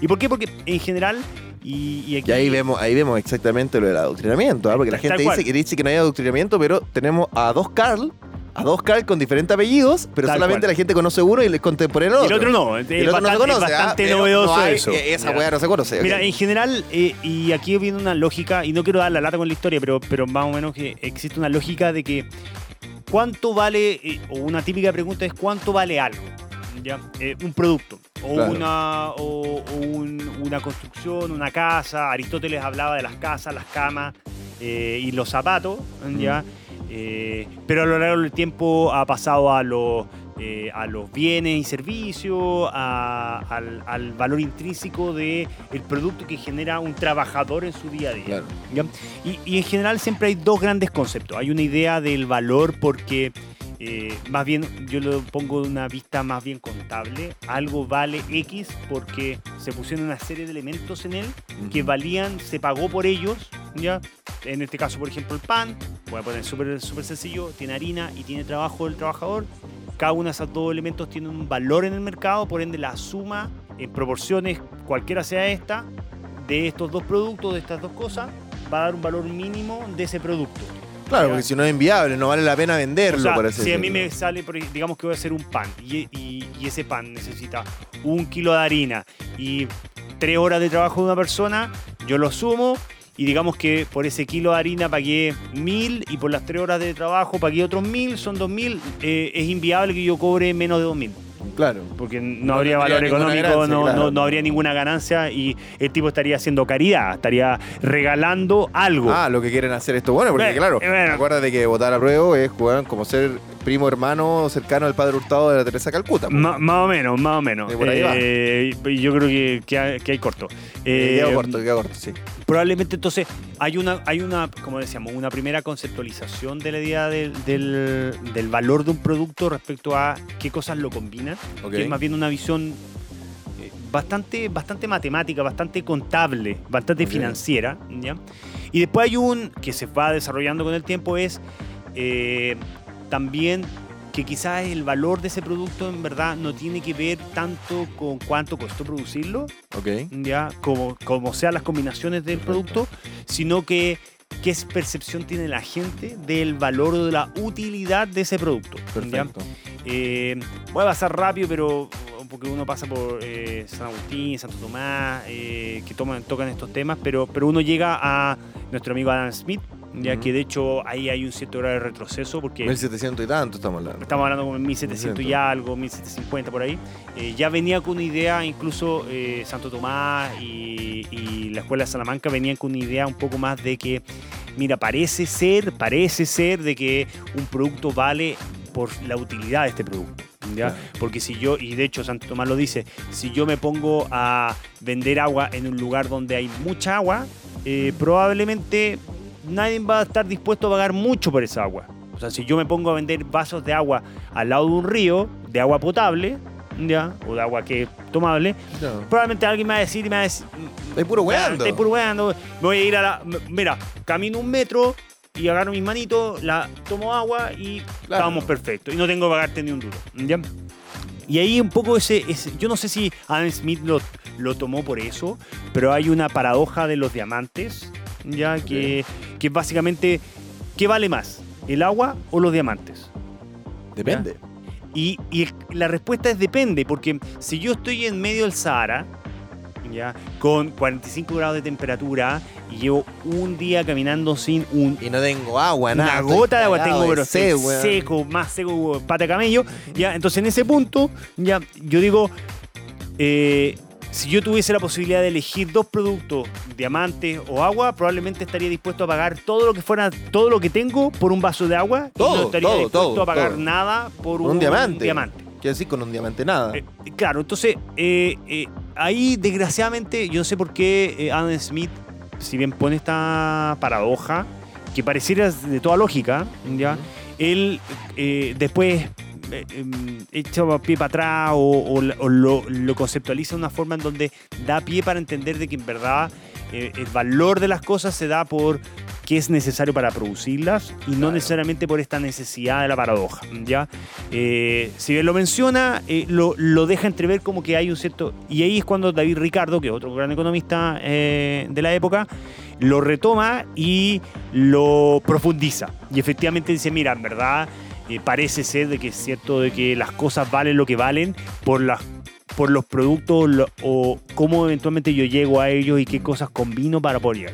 ¿Y por qué? Porque en general, y, y aquí... Y ahí vemos, ahí vemos exactamente lo del adoctrinamiento, ¿ah? porque la gente dice que dice que no hay adoctrinamiento, pero tenemos a dos Carl, a dos Carl con diferentes apellidos, pero Tal solamente cual. la gente conoce uno y les contemporáneo y el otro no, el otro no bastante, se conoce, es ¿ah? bastante novedoso no hay- eso. eh, Esa weá no se conoce. Mira, en general, eh, y aquí viene una lógica, y no quiero dar la lata con la historia, pero, pero más o menos que existe una lógica de que cuánto vale, eh, o una típica pregunta es cuánto vale algo, ¿ya? Eh, un producto, o, Claro. una, o, o un- una construcción, una casa. Aristóteles hablaba de las casas, las camas y los zapatos, ¿ya? Eh, pero a lo largo del tiempo ha pasado a los, eh, a los bienes y servicios, a- al, al valor intrínseco del el producto que genera un trabajador en su día a día. Claro. ¿ya? Y, y en general siempre hay dos grandes conceptos. Hay una idea del valor porque eh, más bien yo lo pongo de una vista más bien contable. Algo vale X porque se pusieron una serie de elementos en él que valían, se pagó por ellos, ¿ya? En este caso, por ejemplo, el pan, voy a poner súper súper sencillo, tiene harina y tiene trabajo del trabajador. Cada uno de esos dos elementos tiene un valor en el mercado, por ende la suma en proporciones, cualquiera sea esta, de estos dos productos, de estas dos cosas, va a dar un valor mínimo de ese producto. Claro, porque si no es inviable, no vale la pena venderlo, O sea, por así si a mí me sale, digamos que voy a hacer un pan y, y- y ese pan necesita un kilo de harina y tres horas de trabajo de una persona, yo lo sumo y digamos que por ese kilo de harina pagué mil y por las tres horas de trabajo pagué otros mil, son dos mil, eh, es inviable que yo cobre menos de dos mil. Claro. Porque no, No habría valor económico, ganancia, no, claro. no- no habría ninguna ganancia y el tipo estaría haciendo caridad, estaría regalando algo. Ah, lo que quieren hacer esto bueno, porque Bueno, claro, bueno. acuérdate que votar a prueba es jugar como ser primo hermano cercano al padre Hurtado de la Teresa Calcuta. Ma- más o menos, más o menos. Por ahí va. Eh, yo creo que, que hay, que hay corto. Eh, Eh, queda corto, queda corto, sí. Probablemente entonces hay una, hay una, como decíamos, una primera conceptualización de la idea del, del- del valor de un producto respecto a qué cosas lo combinan, Ok. que es más bien una visión eh, bastante, bastante matemática, bastante contable, bastante financiera. ¿ya? Y después hay un que se va desarrollando con el tiempo, es eh, también que quizás el valor de ese producto en verdad no tiene que ver tanto con cuánto costó producirlo, Ok. ya como, como sean las combinaciones del producto, sino que qué percepción tiene la gente del valor o de la utilidad de ese producto. Perfecto. Eh, voy a pasar rápido, pero porque uno pasa por eh, San Agustín, Santo Tomás, eh, que toman, tocan estos temas, pero, pero uno llega a nuestro amigo Adam Smith, ya que de hecho ahí hay un cierto grado de retroceso, porque 1700 y tanto estamos hablando. estamos hablando como en 1700 y algo, 1750 por ahí, eh, ya venía con una idea, incluso eh, Santo Tomás y, y la Escuela de Salamanca venían con una idea un poco más de que, mira, parece ser, parece ser de que un producto vale por la utilidad de este producto. ¿ya? Claro. Porque si yo, y de hecho Santo Tomás lo dice, si yo me pongo a vender agua en un lugar donde hay mucha agua, eh, probablemente nadie va a estar dispuesto a pagar mucho por esa agua. O sea, si yo me pongo a vender vasos de agua al lado de un río, de agua potable, ¿ya? O de agua que es tomable, No. probablemente alguien me va a decir y me va a decir... Estoy puro "Ah, weando. Estoy puro weando. Me voy a ir a la... Mira, camino un metro y agarro mis manitos, la tomo agua y Claro. estamos perfectos. Y no tengo que pagarte ni un duro. ¿ya? Y ahí un poco ese, ese- yo no sé si Adam Smith lo, lo tomó por eso, pero hay una paradoja de los diamantes, ya *laughs* que, que básicamente, ¿qué vale más? ¿El agua o los diamantes? Depende. Y, y la respuesta es depende, porque si yo estoy en medio del Sahara, ¿ya? con 45 grados de temperatura y llevo un día caminando sin un, Y no tengo agua, una nada. gota de agua, tengo pero seco, más seco que pata de camello, ya, entonces en ese punto, ya, yo digo, eh, si yo tuviese la posibilidad de elegir dos productos, diamantes o agua, probablemente estaría dispuesto a pagar todo lo que fuera, todo lo que tengo por un vaso de agua. y Todo, no estaría todo, dispuesto todo, a pagar todo. nada por Un un, diamante. diamante. Quiero decir, con un diamante nada. Eh, claro, entonces eh, eh, ahí desgraciadamente yo no sé por qué Adam Smith, si bien pone esta paradoja, que pareciera de toda lógica, ¿ya? él después eh, em, echa pie para atrás o, o lo, lo conceptualiza de una forma en donde da pie para entender de que en verdad eh, el valor de las cosas se da por qué es necesario para producirlas y no necesariamente por esta necesidad de la paradoja. ¿ya? Eh, si bien lo menciona, eh, lo, lo deja entrever como que hay un cierto... Y ahí es cuando David Ricardo, que es otro gran economista de la época, lo retoma y lo profundiza. Y efectivamente dice, mira, en verdad eh, parece ser de que es cierto de que las cosas valen lo que valen por las por los productos lo- o cómo eventualmente yo llego a ellos y qué cosas combino para poder llegar.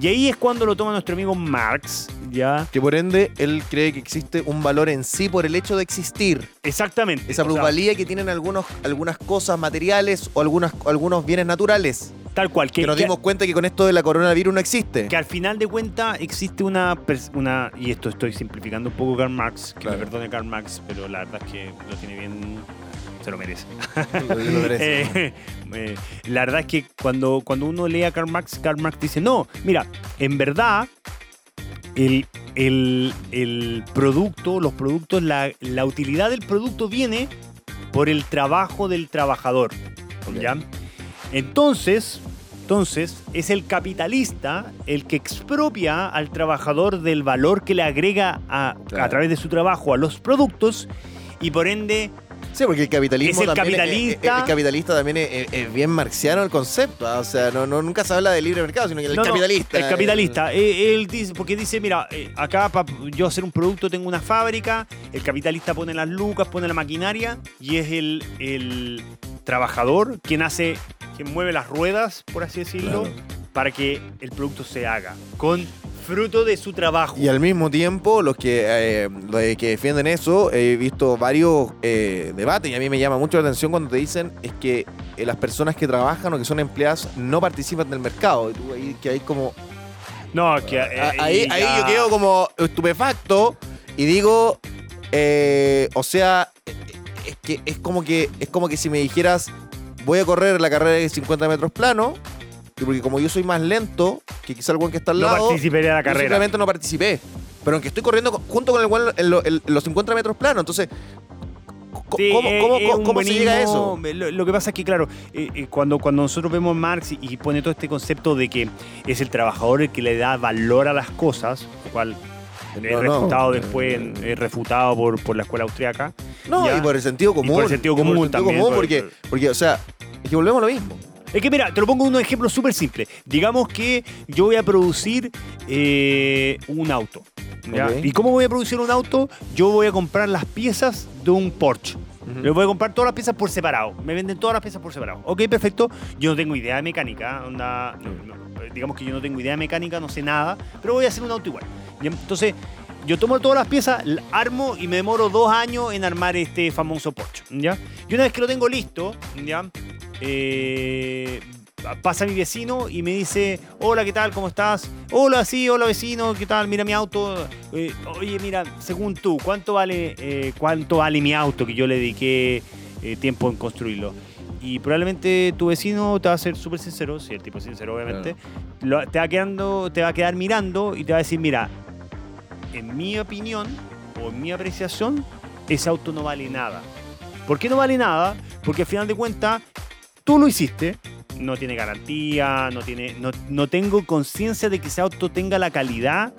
Y ahí es cuando lo toma nuestro amigo Marx, ¿ya? Que por ende, él cree que existe un valor en sí por el hecho de existir. Exactamente. Esa O sea, plusvalía que tienen algunos, algunas cosas materiales o algunas, algunos bienes naturales. Tal cual. Que, Que nos que- dimos cuenta que con esto de la coronavirus no existe. que al final de cuentas existe una, una y esto estoy simplificando un poco Karl Marx, que Claro. me perdone Karl Marx, pero la verdad es que lo tiene bien, se lo merece. *laughs* Lo merece. *laughs* Eh, eh, la verdad es que cuando, cuando uno lee a Karl Marx, Karl Marx dice, no, mira, en verdad el, el- el producto, los productos, la, la utilidad del producto viene por el trabajo del trabajador. ¿ya? Entonces, entonces, es el capitalista el que expropia al trabajador del valor que le agrega a, Claro. a través de su trabajo a los productos y por ende Sí, porque el capitalismo Es el también capitalista. el capitalista también es, es- es bien marxiano el concepto. ¿ah? O sea, no, no- nunca se habla de libre mercado, sino que el No, no, capitalista. el capitalista. Eh, Él dice, porque dice, mira, eh, acá para yo hacer un producto tengo una fábrica, el capitalista pone las lucas, pone la maquinaria y es el, el trabajador quien hace, quien mueve las ruedas, por así decirlo, Claro. para que el producto se haga con fruto de su trabajo. Y al mismo tiempo, los que, eh, los que defienden eso, he visto varios eh, debates y a mí me llama mucho la atención cuando te dicen es que eh, las personas que trabajan o que son empleadas no participan del mercado. Y tú ahí que hay como... No, que ahí yo quedo como estupefacto y digo, o sea, es que es como que es como que si me dijeras voy a correr la carrera de 50 metros plano, porque como yo soy más lento que quizá el buen que está al no lado, participaría de la carrera. simplemente no participé. Pero aunque estoy corriendo co- junto con el buen en, lo- en los 50 metros plano, entonces Sí, ¿cómo, cómo- es cómo se llega a eso? Lo, lo que pasa es que, claro, eh, eh, cuando, cuando nosotros vemos Marx y, y pone todo este concepto de que es el trabajador el que le da valor a las cosas, lo cual No, refutado después, en- es refutado por, por la escuela austriaca. No, ya. y por el sentido común. por el sentido y por común también, por- porque, porque, o sea, es que volvemos a lo mismo. Es que mira, te lo pongo un ejemplo súper simple. Digamos que yo voy a producir eh, un auto. ¿Y cómo voy a producir un auto? Yo voy a comprar las piezas de un Porsche. Le voy a comprar todas las piezas por separado. Me venden todas las piezas por separado. Ok, perfecto. Yo no tengo idea de mecánica. onda, no, no, digamos que yo no tengo idea de mecánica, no sé nada. Pero voy a hacer un auto igual. ¿ya? Entonces, yo tomo todas las piezas, armo y me demoro dos años en armar este famoso Porsche. ¿ya? Y una vez que lo tengo listo, ¿ya? Eh, pasa mi vecino y me dice, hola, ¿qué tal? ¿Cómo estás? Hola, sí, hola vecino, ¿qué tal? Mira mi auto. Eh, oye, mira, según tú, ¿cuánto vale, eh, ¿cuánto vale mi auto que yo le dediqué tiempo en construirlo? Y probablemente tu vecino te va a ser súper sincero, si el tipo es sincero, obviamente, lo- te, va quedando, te va a quedar mirando y te va a decir, mira, en mi opinión o en mi apreciación, ese auto no vale nada. ¿Por qué no vale nada? Porque al final de cuentas, tú lo hiciste, no tiene garantía, no, tiene, no, no tengo conciencia de que ese auto tenga la calidad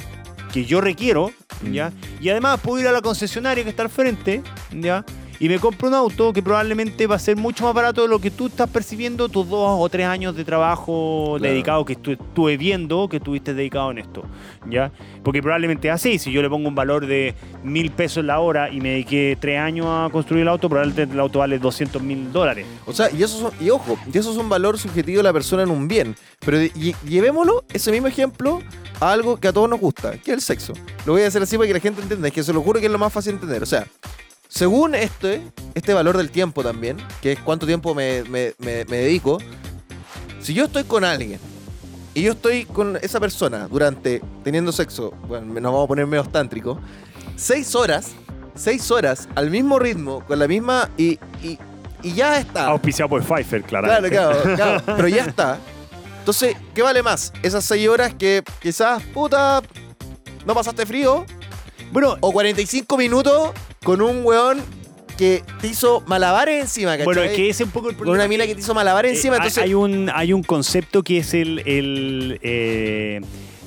que yo requiero, ¿ya? Y además puedo ir a la concesionaria que está al frente, ¿ya? Y me compro un auto que probablemente va a ser mucho más barato de lo que tú estás percibiendo tus dos o tres años de trabajo Claro. dedicado que estu- estuve viendo que estuviste dedicado en esto, ¿ya? Porque probablemente así, si yo le pongo un valor de mil pesos la hora y me dediqué tres años a construir el auto, probablemente el auto vale 200 mil dólares. O sea, y eso, son- y ojo, y eso es un valor subjetivo de la persona en un bien. Pero llevémoslo, ese mismo ejemplo, a algo que a todos nos gusta, que es el sexo. Lo voy a hacer así para que la gente entienda, es que se lo juro que es lo más fácil de entender. O sea, según este, este valor del tiempo también, que es cuánto tiempo me, me- me- me dedico, si yo estoy con alguien y yo estoy con esa persona durante teniendo sexo, bueno, nos vamos a poner medio tántrico, seis horas, seis horas al mismo ritmo, con la misma y, y, y ya está. Auspiciado por Pfeiffer, Claro, claramente. claro, *laughs* claro, pero ya está. Entonces, ¿qué vale más? Esas seis horas que quizás, puta, no pasaste frío, Bueno, o 45 minutos con un weón que te hizo malabares encima, ¿cachai? bueno, es que ese es un poco el Con problema. una mina que te hizo malabares Eh, encima, hay- entonces... hay, un, hay un concepto que es el, el, eh,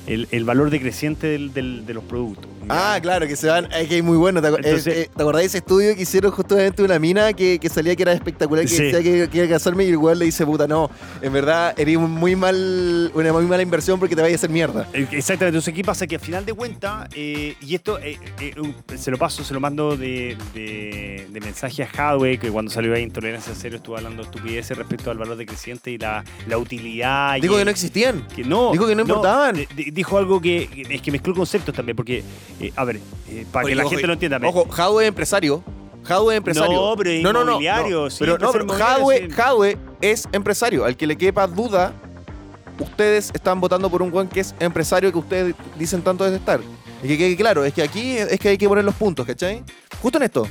el, el valor decreciente del- del- de los productos. Ah, claro, que se van. Es que es muy bueno. ¿Te, acu- Entonces- eh, eh, ¿te acordás de ese estudio que hicieron justamente una mina que, que salía que era espectacular, que Sí. decía que quería casarme y el weón le dice, puta, no, en verdad eres muy mal, una muy mala inversión porque te vayas a hacer mierda. Eh, Exactamente, entonces ¿qué pasa? Que al final de cuentas, eh, y esto eh, eh, se lo paso, se lo mando de, de- de mensaje a Hadwe, que cuando salió ahí Intolerancia Cero estuvo hablando estupideces respecto al valor decreciente y la, la utilidad. y Digo que no existían. que no, Dijo que no importaban. di- di- dijo algo que, que- es que mezcló conceptos también, porque, eh, a ver, eh, para Oye, que la ojo, gente lo entienda. Ojo, Hadwe es empresario. Hadwe es empresario. No, pero es inmobiliario, no. sí, Pero no. Hadwe es empresario. Al que le quepa duda, ustedes están votando por un weón que es empresario que ustedes dicen tanto detestar. Y que quede claro, es que aquí es que hay que poner los puntos, ¿cachai? Justo en esto.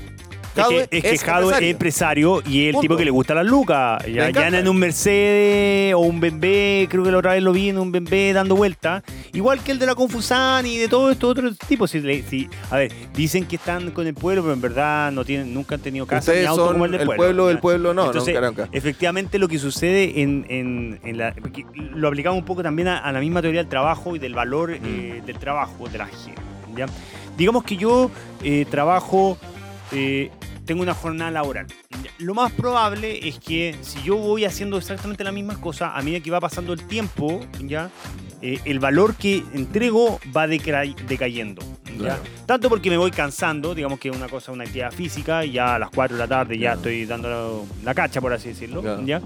Es que, es que Jadwe es empresario y es el Punto. tipo que le gusta las lucas. Ya, ya anda en un Mercedes o un BMW, creo que la otra vez lo vi en un BMW dando vuelta. Igual que el de la Confusan y de todos estos otros tipos. Si, a ver, dicen que están con el pueblo, pero en verdad no tienen, nunca han tenido casa ni auto son como el del el pueblo. pueblo, ¿ya? el pueblo no, Entonces, nunca, nunca. Efectivamente, lo que sucede en, en- en la. Lo aplicamos un poco también a, a la misma teoría del trabajo y del valor Mm. eh, del trabajo, de la gente. Digamos que yo eh, trabajo, eh, tengo una jornada laboral. Lo más probable es que si yo voy haciendo exactamente las mismas cosas, a medida que va pasando el tiempo, ¿ya? Eh, el valor que entrego va decayendo. ¿ya? Claro. Tanto porque me voy cansando, digamos que una cosa, una actividad física, y ya a las 4 de la tarde ya Claro. estoy dando la cacha, por así decirlo. Claro. ¿ya?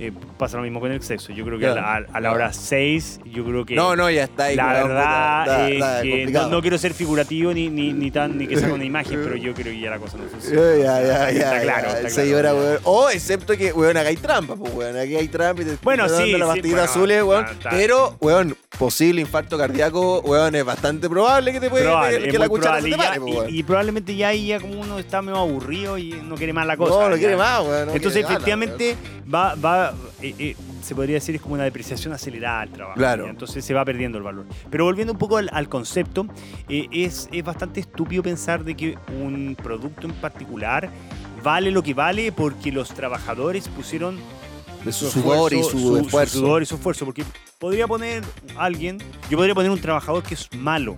Eh, pasa lo mismo con el sexo. Yo creo que Claro. a, la, a la hora 6, yo creo que... No, no, ya está ahí. La verdad es que no, quiero ser figurativo ni, ni, ni tan ni que sea una *laughs* imagen, pero yo creo que ya la cosa no funciona. Ya, ya, ya, Está ya, claro, ya, está claro. weón. O excepto que, weón, acá hay trampa, pues, weón. Aquí hay trampa y te Bueno, sí, las sí, bueno, azules, weón. está- está. Pero, weón, posible infarto cardíaco, weón, es bastante probable que te puede Probable, que, la cuchara se te Y pare, pues, y, y probablemente ya ahí ya como uno está medio aburrido y no quiere más la cosa. No, no quiere más, weón. Entonces, efectivamente, va, va eh, eh, se podría decir es como una depreciación acelerada al trabajo. Claro. Entonces se va perdiendo el valor. Pero volviendo un poco al, al concepto, eh, es, es bastante estúpido pensar de que un producto en particular vale lo que vale porque los trabajadores pusieron De su sudor y esfuerzo, su esfuerzo. sudor y su esfuerzo. Porque podría poner alguien, yo podría poner un trabajador que es malo,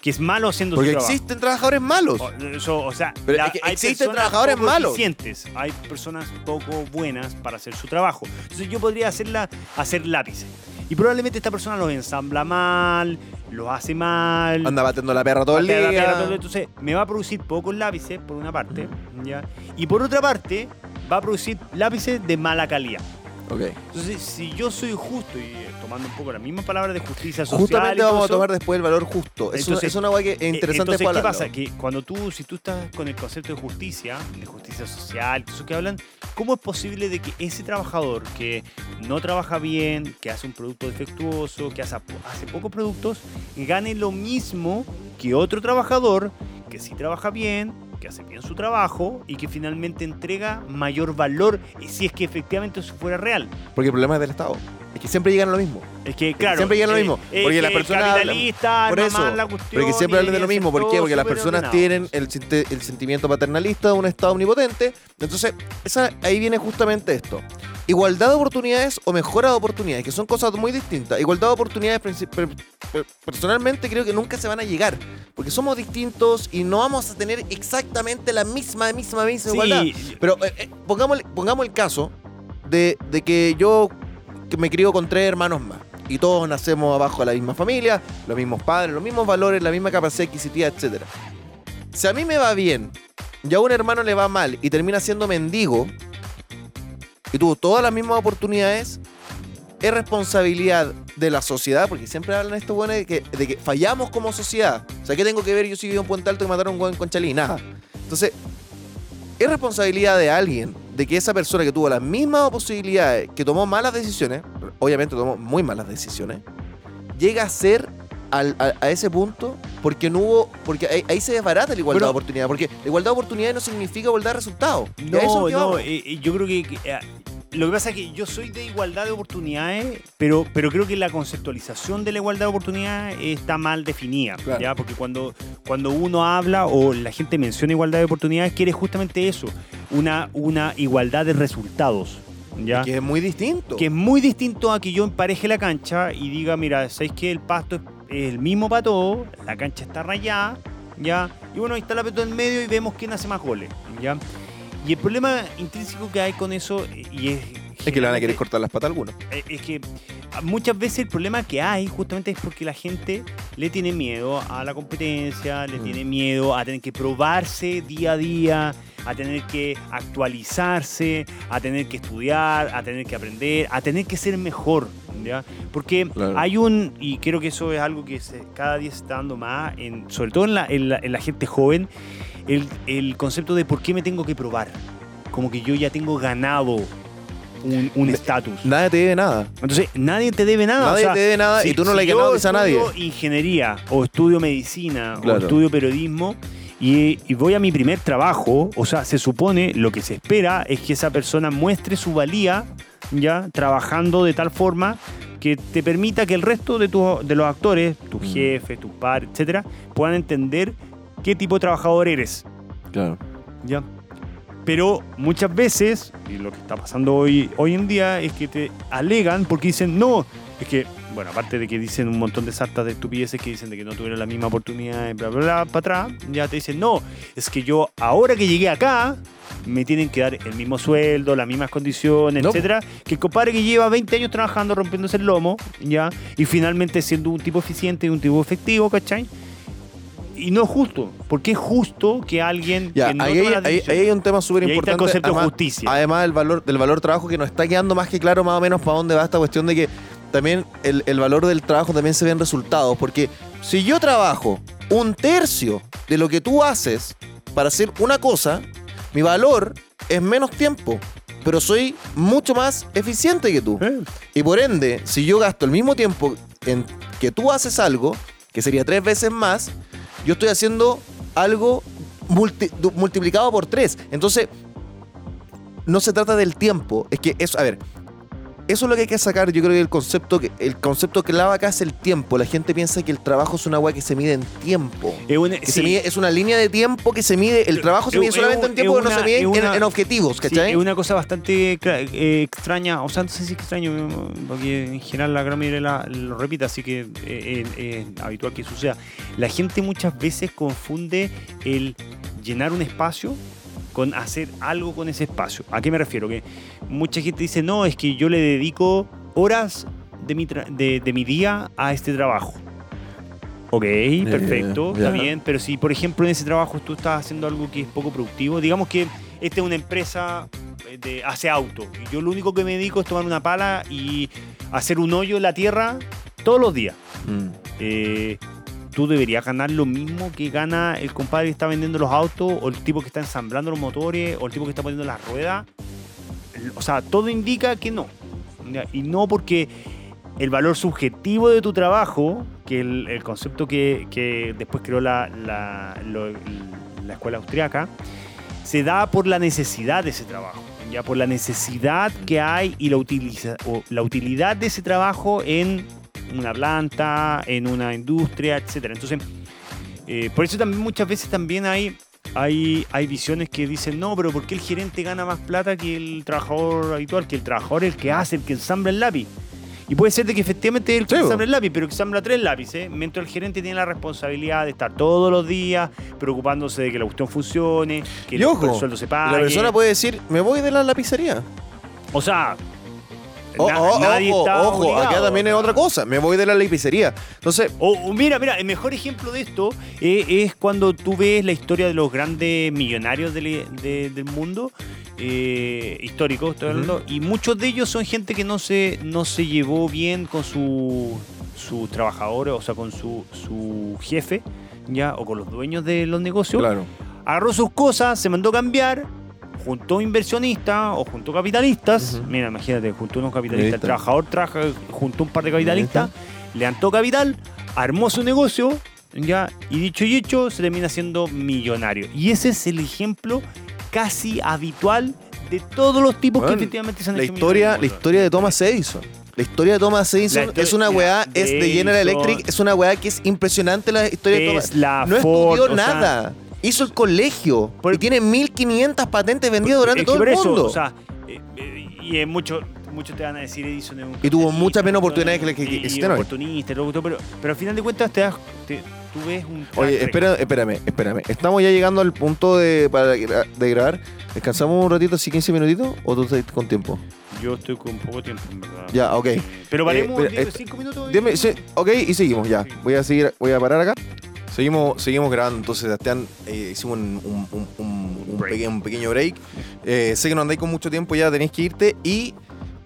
que es malo haciendo Porque su trabajo. existen trabajadores malos. O, eso, o sea, Pero es que hay existen personas trabajadores poco malos. eficientes, hay personas poco buenas para hacer su trabajo. Entonces yo podría hacerla, hacer lápices. Y probablemente esta persona los ensambla mal, los hace mal. Anda batiendo la perra todo el patea la día. piedra todo el día. Entonces me va a producir pocos lápices, por una parte, ¿ya? y por otra parte va a producir lápices de mala calidad. Ok. Entonces, si yo soy justo, y eh, tomando un poco las mismas palabras de justicia social. Justamente vamos a tomar después el valor justo. Es, Entonces, una, es una que es eh, interesante Entonces, ¿qué pasa? Que cuando tú, si tú estás con el concepto de justicia, de justicia social, eso que hablan, ¿cómo es posible de que ese trabajador que no trabaja bien, que hace un producto defectuoso, que hace, hace pocos productos, gane lo mismo que otro trabajador que sí trabaja bien, que hace bien su trabajo y que finalmente entrega mayor valor si es que efectivamente eso fuera real? Porque el problema es del Estado. Es que siempre llegan a lo mismo. Es que, claro. siempre llega lo eh, mismo, eh, porque que las personas Por eso, la cuestión porque siempre hablan de lo mismo. ¿Por qué? todo Porque las personas ordenado. tienen el, sentimiento paternalista de un Estado omnipotente. Entonces, esa, ahí viene justamente esto. igualdad de oportunidades o mejora de oportunidades, que son cosas muy distintas. Igualdad de oportunidades, personalmente creo que nunca se van a llegar, porque somos distintos y no vamos a tener exactamente la misma, misma, misma igualdad. Pero eh, eh, pongamos, pongamos el caso de, de que yo que me crío con tres hermanos más y todos nacemos abajo de la misma familia, los mismos padres, los mismos valores, la misma capacidad adquisitiva, etc. Si a mí me va bien y a un hermano le va mal y termina siendo mendigo y tuvo todas las mismas oportunidades, es responsabilidad de la sociedad, porque siempre hablan estos buenos de que, de que fallamos como sociedad. O sea, ¿qué tengo que ver? Yo si vivo en Puente Alto y mataron a un buen con Chalí, nada. Entonces, es responsabilidad de alguien de que esa persona que tuvo las mismas posibilidades, que tomó malas decisiones, obviamente tomó muy malas decisiones, llega a ser al- a, a ese punto porque no hubo, porque ahí, ahí se desbarata la igualdad de oportunidades, porque la igualdad de oportunidades no significa igualdad de resultados. No, no, yo creo que, que, eh, lo que pasa es que yo soy de igualdad de oportunidades, pero, pero creo que la conceptualización de la igualdad de oportunidades está mal definida, Claro. ¿ya? Porque cuando, cuando uno habla o la gente menciona igualdad de oportunidades, quiere justamente eso, una, una igualdad de resultados, ¿ya? Que es muy distinto. que es muy distinto a que yo empareje la cancha y diga, mira, ¿sabéis que el pasto es es el mismo para todos? La cancha está rayada, ¿ya? Y bueno, ahí está la pelota en medio y vemos quién hace más goles, ¿ya? Y el problema intrínseco que hay con eso, y es... Es que le van a querer cortar las patas a algunos. eh, es que muchas veces el problema que hay justamente es porque la gente le tiene miedo a la competencia, le Mm. tiene miedo a tener que probarse día a día, a tener que actualizarse, a tener que estudiar, a tener que aprender, a tener que ser mejor. ¿ya? Porque Claro. hay un, y creo que eso es algo que se- cada día se está dando más, en, sobre todo en la, en la- en la gente joven, el, el concepto de por qué me tengo que probar. Como que yo ya tengo ganado un- estatus. Nadie te debe nada. Entonces, nadie te debe nada. Nadie o sea, te debe nada si- y tú no si le yo quizá a nadie. estudio ingeniería o estudio medicina o estudio periodismo y, y voy a mi primer trabajo, o sea, se supone, lo que se espera es que esa persona muestre su valía, ya, trabajando de tal forma que te permita que el resto de, tu- de los actores, tus Mm. jefes, tus padres, etcétera, puedan entender qué tipo de trabajador eres. Claro. ¿ya? Pero muchas veces, y lo que está pasando hoy, hoy en día, es que te alegan porque dicen, no, es que, bueno, aparte de que dicen un montón de sartas de estupideces que dicen de que no tuvieron la misma oportunidad, bla, bla, bla, para atrás, ya te dicen, no, es que yo ahora que llegué acá, me tienen que dar el mismo sueldo, las mismas condiciones, No, etcétera, que el compadre que lleva 20 años trabajando, rompiéndose el lomo, ya, y finalmente siendo un tipo eficiente y un tipo efectivo, ¿cachai? Y no es justo, porque es justo que alguien Ya, que no ahí, toma hay, ahí- un tema súper está el importante. concepto de además, justicia. además del valor, del valor trabajo que nos está quedando más que claro más o menos para dónde va esta cuestión de que también el, el valor del trabajo también se ve en resultados. Porque si yo trabajo un tercio de lo que tú haces para hacer una cosa, mi valor es menos tiempo. Pero soy mucho más eficiente que tú. Eh, Y por ende, si yo gasto el mismo tiempo en que tú haces algo, que sería tres veces más, yo estoy haciendo algo multi- multiplicado por tres. Entonces, no se trata del tiempo. Es que eso, a ver, eso es lo que hay que sacar. Yo creo que el concepto, que el concepto clave acá es el tiempo. La gente piensa que el trabajo es una agua que se mide en tiempo. es una, Que sí, se mide- es una línea de tiempo que se mide. El trabajo se mide solamente en tiempo, es no se una- mide en, una- en objetivos, sí, ¿cachai? es una cosa bastante eh, extraña, o sea, no sé si extraño, porque en general la gran mayoría la- lo repite, así que eh, eh, es habitual que suceda. La gente muchas veces confunde el llenar un espacio con hacer algo con ese espacio. ¿A qué me refiero? Que mucha gente dice, no, es que yo le dedico horas de mi, de, de mi día a este trabajo. Ok, perfecto, ya. está bien, pero si por ejemplo en ese trabajo tú estás haciendo algo que es poco productivo, digamos que esta es una empresa eh, de hace auto y yo lo único que me dedico es tomar una pala y hacer un hoyo en la tierra todos los días. Mm. Eh, tú deberías ganar lo mismo que gana el compadre que está vendiendo los autos o el tipo que está ensamblando los motores o el tipo que está poniendo las ruedas. O sea, todo indica que no. Y no porque el valor subjetivo de tu trabajo, que el, el concepto que, después creó la, la, la escuela austriaca, se da por la necesidad de ese trabajo. Ya por la necesidad que hay y la, utiliza, o la utilidad de ese trabajo en una planta, en una industria, etcétera. Entonces, eh, por eso también muchas veces también hay hay, hay visiones que dicen, no, pero ¿por qué el gerente gana más plata que el trabajador habitual? Que el trabajador es el que hace, el que ensambla el lápiz. Y puede ser de que efectivamente él Sí, ensambla el lápiz, pero que ensambla tres lápices, mientras el gerente tiene la responsabilidad de estar todos los días preocupándose de que la cuestión funcione, que el, ojo, el sueldo se pague. la persona puede decir, me voy de la lapicería. O sea, O- na- o- nadie ojo, está ojo, acá también es otra cosa. Me voy de la lapicería. Entonces, O, o mira, mira, el mejor ejemplo de esto eh, es cuando tú ves la historia de los grandes millonarios del, de- del mundo, eh, históricos, estoy hablando, y muchos de ellos son gente que no se, no se llevó bien con su, sus trabajadores, o sea, con su, su jefe, ya, o con los dueños de los negocios. claro. Agarró sus cosas, se mandó a cambiar, juntó inversionistas o juntó capitalistas. Mira, imagínate, juntó unos capitalistas. El trabajador trabaja, juntó un par de capitalistas, levantó capital, armó su negocio, ya, y dicho y hecho, se termina siendo millonario. Y ese es el ejemplo casi habitual de todos los tipos Bueno, que efectivamente se han La hecho historia, la historia de Thomas Edison. La historia de Thomas Edison es una weá, es de General Edison, Electric, es una weá que es impresionante la historia de Thomas. Tesla, No estudió sea, nada. Hizo el colegio. Por- y tiene 1500 patentes vendidas durante todo el eso, mundo. o sea, eh, eh, y es mucho, muchos te van a decir Edison es un Y tuvo muchas menos ¿no? oportunidades que- que- que existen hoy. oportunista, y todo, pero, pero al final de cuentas te das, te- tú ves un Oye, espera, espérame, espérame. Estamos ya llegando al punto de, para, de grabar. ¿Descansamos un ratito, así 15 minutitos? ¿O tú estás con tiempo? Yo estoy con poco tiempo, en verdad. Ya, ok. Eh, Pero paremos Eh, pero, 5 minutos. y- Dime, sí, ok, y seguimos ya. Sí. Voy a seguir, voy a parar acá. Seguimos, seguimos grabando. Entonces, Sebastián, eh, hicimos un, un- un- un- Break. peque- un pequeño break. Eh, sé que no andáis con mucho tiempo, ya tenéis que irte. Y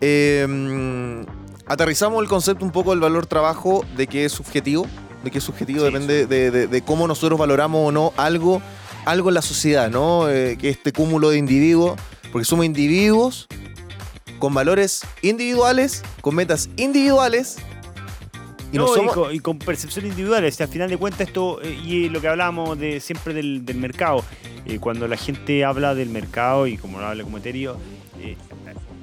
eh, aterrizamos el concepto un poco del valor trabajo, de que es subjetivo. De que es subjetivo, Sí, depende de, de- de cómo nosotros valoramos o no algo, algo en la sociedad, ¿no? Eh, que este cúmulo de individuos, porque somos individuos con valores individuales, con metas individuales. Y no, No, y, somos. con, y con percepciones individuales. O sea, al final de cuentas, esto, eh, y lo que hablábamos de, siempre del, del mercado, eh, cuando la gente habla del mercado y como lo habla como etéreo, eh,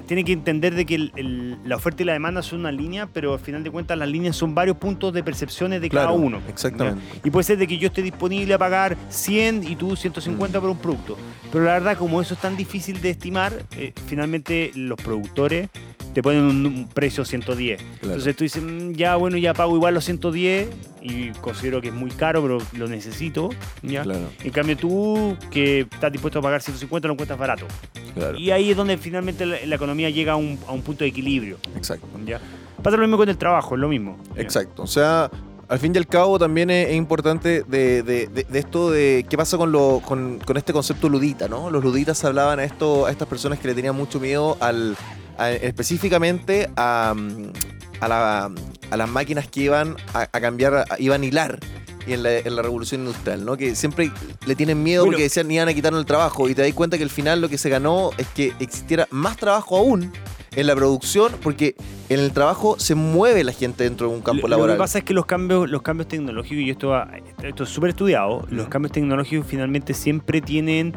tiene que entender de que el- el- la oferta y la demanda son una línea, pero al final de cuentas las líneas son varios puntos de percepciones de Claro, cada uno. exactamente. ¿ya? Y puede ser de que yo esté disponible a pagar 100 y tú 150 por un producto. Pero la verdad, como eso es tan difícil de estimar, eh, finalmente los productores te ponen un, un precio 110. Entonces tú dices, "Mm, ya bueno, ya pago igual los 110 y considero que es muy caro, pero lo necesito. ¿ya? Claro, En cambio tú, que estás dispuesto a pagar 150, lo encuentras barato. claro. Y ahí es donde finalmente la, la economía llega a un, a un punto de equilibrio. Exacto. ¿ya? Pasa lo mismo con el trabajo, es lo mismo. ¿ya? Exacto. O sea, al fin y al cabo también es, es importante de, de- de- de esto de qué pasa con, lo, con, con este concepto ludita, ¿no? Los luditas hablaban a, esto, a estas personas que le tenían mucho miedo al, a- específicamente a, a, la- a las máquinas que iban a, cambiar, a- iban a hilar. En la, en la revolución industrial, ¿no? Que siempre le tienen miedo Bueno. porque decían iban a quitarnos el trabajo y te das cuenta que al final lo que se ganó es que existiera más trabajo aún en la producción porque en el trabajo se mueve la gente dentro de un campo Lo- Lo laboral. que pasa es que los cambios, los cambios tecnológicos, y esto, esto es súper estudiado, los cambios tecnológicos finalmente siempre tienen,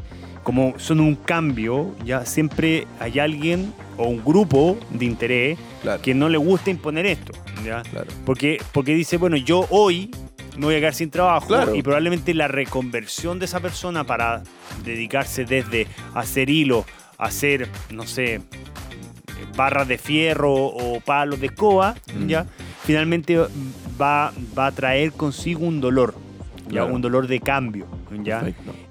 como son un cambio, ya siempre hay alguien o un grupo de interés Claro, que no le gusta imponer esto. ¿ya? claro. Porque, porque dice, bueno, yo hoy me voy a quedar sin trabajo Claro. y probablemente la reconversión de esa persona para dedicarse desde hacer hilo, hacer, no sé, barras de fierro o palos de escoba, Mm. ¿ya? Finalmente va, va a traer consigo un dolor, ¿ya? Un dolor de cambio, ¿ya?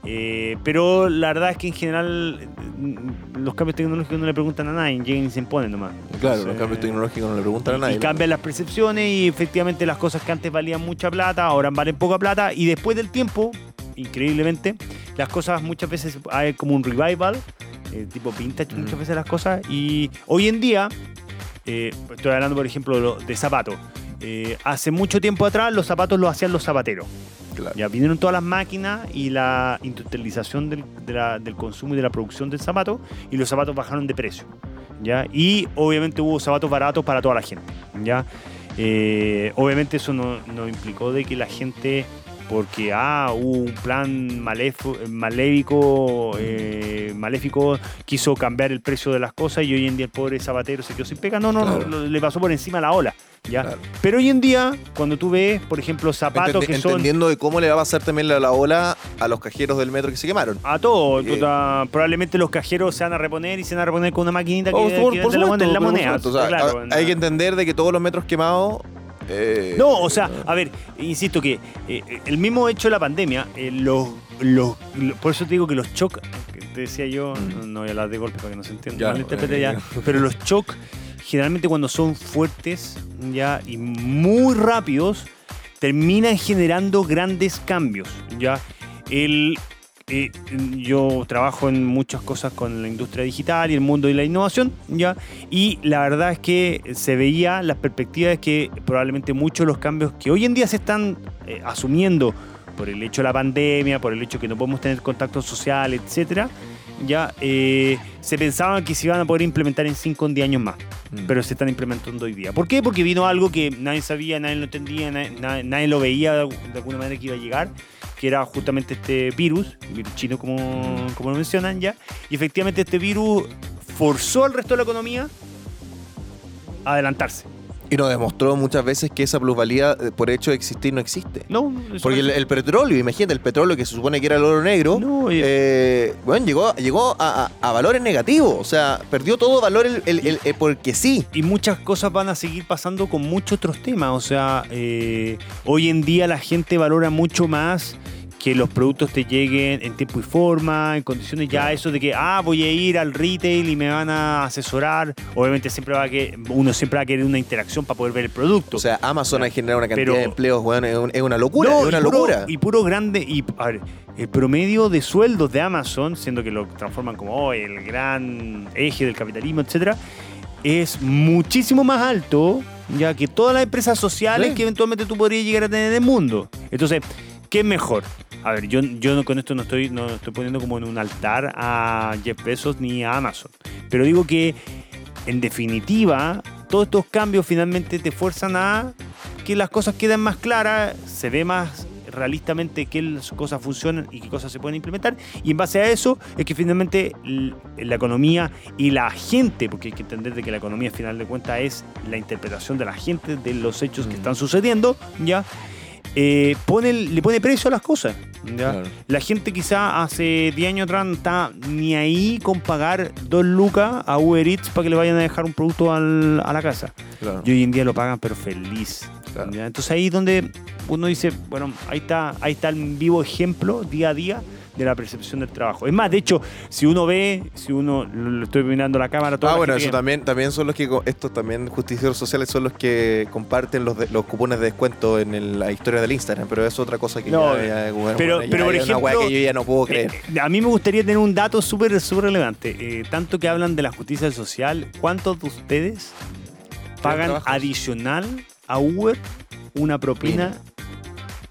Eh, pero la verdad es que en general mm, los cambios tecnológicos no le preguntan a nadie, llegan y se imponen nomás. Claro, Entonces, los cambios tecnológicos no le preguntan a nadie. Y cambian las percepciones y efectivamente las cosas que antes valían mucha plata, ahora valen poca plata y después del tiempo, increíblemente, las cosas muchas veces hay como un revival, eh, tipo vintage Mm. muchas veces las cosas y hoy en día, eh, estoy hablando por ejemplo de, lo- de zapatos, eh, hace mucho tiempo atrás los zapatos los hacían los zapateros. Claro. Ya vinieron todas las máquinas y la industrialización del, de la- del consumo y de la producción del zapato y los zapatos bajaron de precio. ¿ya? Y obviamente hubo zapatos baratos para toda la gente. ¿ya? Eh, obviamente eso no, no implicó de que la gente porque ah, hubo un plan malefo- malévico, eh, maléfico, quiso cambiar el precio de las cosas y hoy en día el pobre zapatero se quedó sin pega. No, no, no, Claro. le pasó por encima la ola. ¿ya? Claro. Pero hoy en día, cuando tú ves, por ejemplo, zapatos que son Entendiendo de cómo le va a pasar también la, la ola a los cajeros del metro que se quemaron. a todo, Eh, probablemente los cajeros se van a reponer y se van a reponer con una maquinita que, Oh, por- que por vende la, supuesto, la por moneda. supuesto. O sea, claro, hay que entender de que todos los metros quemados. Eh, No, o sea, a ver, insisto que eh, el mismo hecho de la pandemia, eh, los, los, lo- por eso te digo que los shock, que te decía yo, no, no voy a hablar de golpe para que no se entienda, Ya, malinterprete ya, pero los shock generalmente cuando son fuertes ya y muy rápidos terminan generando grandes cambios, ya. El eh, yo trabajo en muchas cosas con la industria digital y el mundo de la innovación, ¿ya? Y la verdad es que se veía las perspectivas de que probablemente muchos de los cambios que hoy en día se están eh, asumiendo por el hecho de la pandemia, por el hecho de que no podemos tener contacto social, etcétera, ya eh, se pensaban que se iban a poder implementar en 5 o 10 años más, Mm. pero se están implementando hoy día. ¿Por qué? Porque vino algo que nadie sabía, nadie lo entendía, nadie, nadie- nadie lo veía de alguna manera que iba a llegar, que era justamente este virus, virus chino como, como lo mencionan ya, y efectivamente este virus forzó al resto de la economía a adelantarse. Y nos demostró muchas veces que esa plusvalía eh, por hecho de existir no existe. No, Porque el, petróleo, imagínate, el petróleo que se supone que era el oro negro, No, eh, bueno, llegó, llegó a, a- a valores negativos. O sea, perdió todo valor el, el- el- el- porque sí. y muchas cosas van a seguir pasando con muchos otros temas. O sea, eh, hoy en día la gente valora mucho más que los productos te lleguen en tiempo y forma, en condiciones ya eso de que, ah, voy a ir al retail y me van a asesorar. Obviamente siempre va a que uno siempre va a querer una interacción para poder ver el producto. O sea, Amazon ha generado una cantidad Pero- de empleos, weón, es, un- es una locura, No, es una y puro- locura. Y puro grande. Y, a ver, el promedio de sueldos de Amazon, siendo que lo transforman como oh, el gran eje del capitalismo, etcétera, es muchísimo más alto ya que todas las empresas sociales Sí. que eventualmente tú podrías llegar a tener en el mundo. Entonces, ¿qué mejor? A ver, yo, yo no- con esto no estoy, no estoy poniendo como en un altar a Jeff Bezos ni a Amazon. Pero digo que, en definitiva, todos estos cambios finalmente te fuerzan a que las cosas queden más claras, se ve más realistamente qué las cosas funcionan y qué cosas se pueden implementar. Y en base a eso es que finalmente la economía y la gente, porque hay que entender de que la economía al final de cuentas es la interpretación de la gente de los hechos que Mm. están sucediendo, ¿ya? Eh, pone, le pone precio a las cosas. La gente quizá hace 10 años atrás no está ni ahí con pagar dos lucas a Uber Eats para que le vayan a dejar un producto al- a la casa. Claro. Y hoy en día lo pagan, pero feliz. Entonces ahí es donde uno dice, bueno, ahí está, ahí está el vivo ejemplo día a día de la percepción del trabajo. Es más, de hecho, si uno ve, si uno lo, estoy mirando a la cámara, toda Ah, bueno, eso que- también, también son los que, estos también justicieros sociales son los que comparten los, de- los cupones de descuento en el- la historia del Instagram, pero es otra cosa que No, ya, ya, bueno, pero- bueno, ya pero por es una weá ejemplo, que yo ya no puedo creer. Eh, a mí me gustaría tener un dato súper súper relevante. Eh, tanto que hablan de la justicia social, ¿cuántos de ustedes pagan adicional a Uber una propina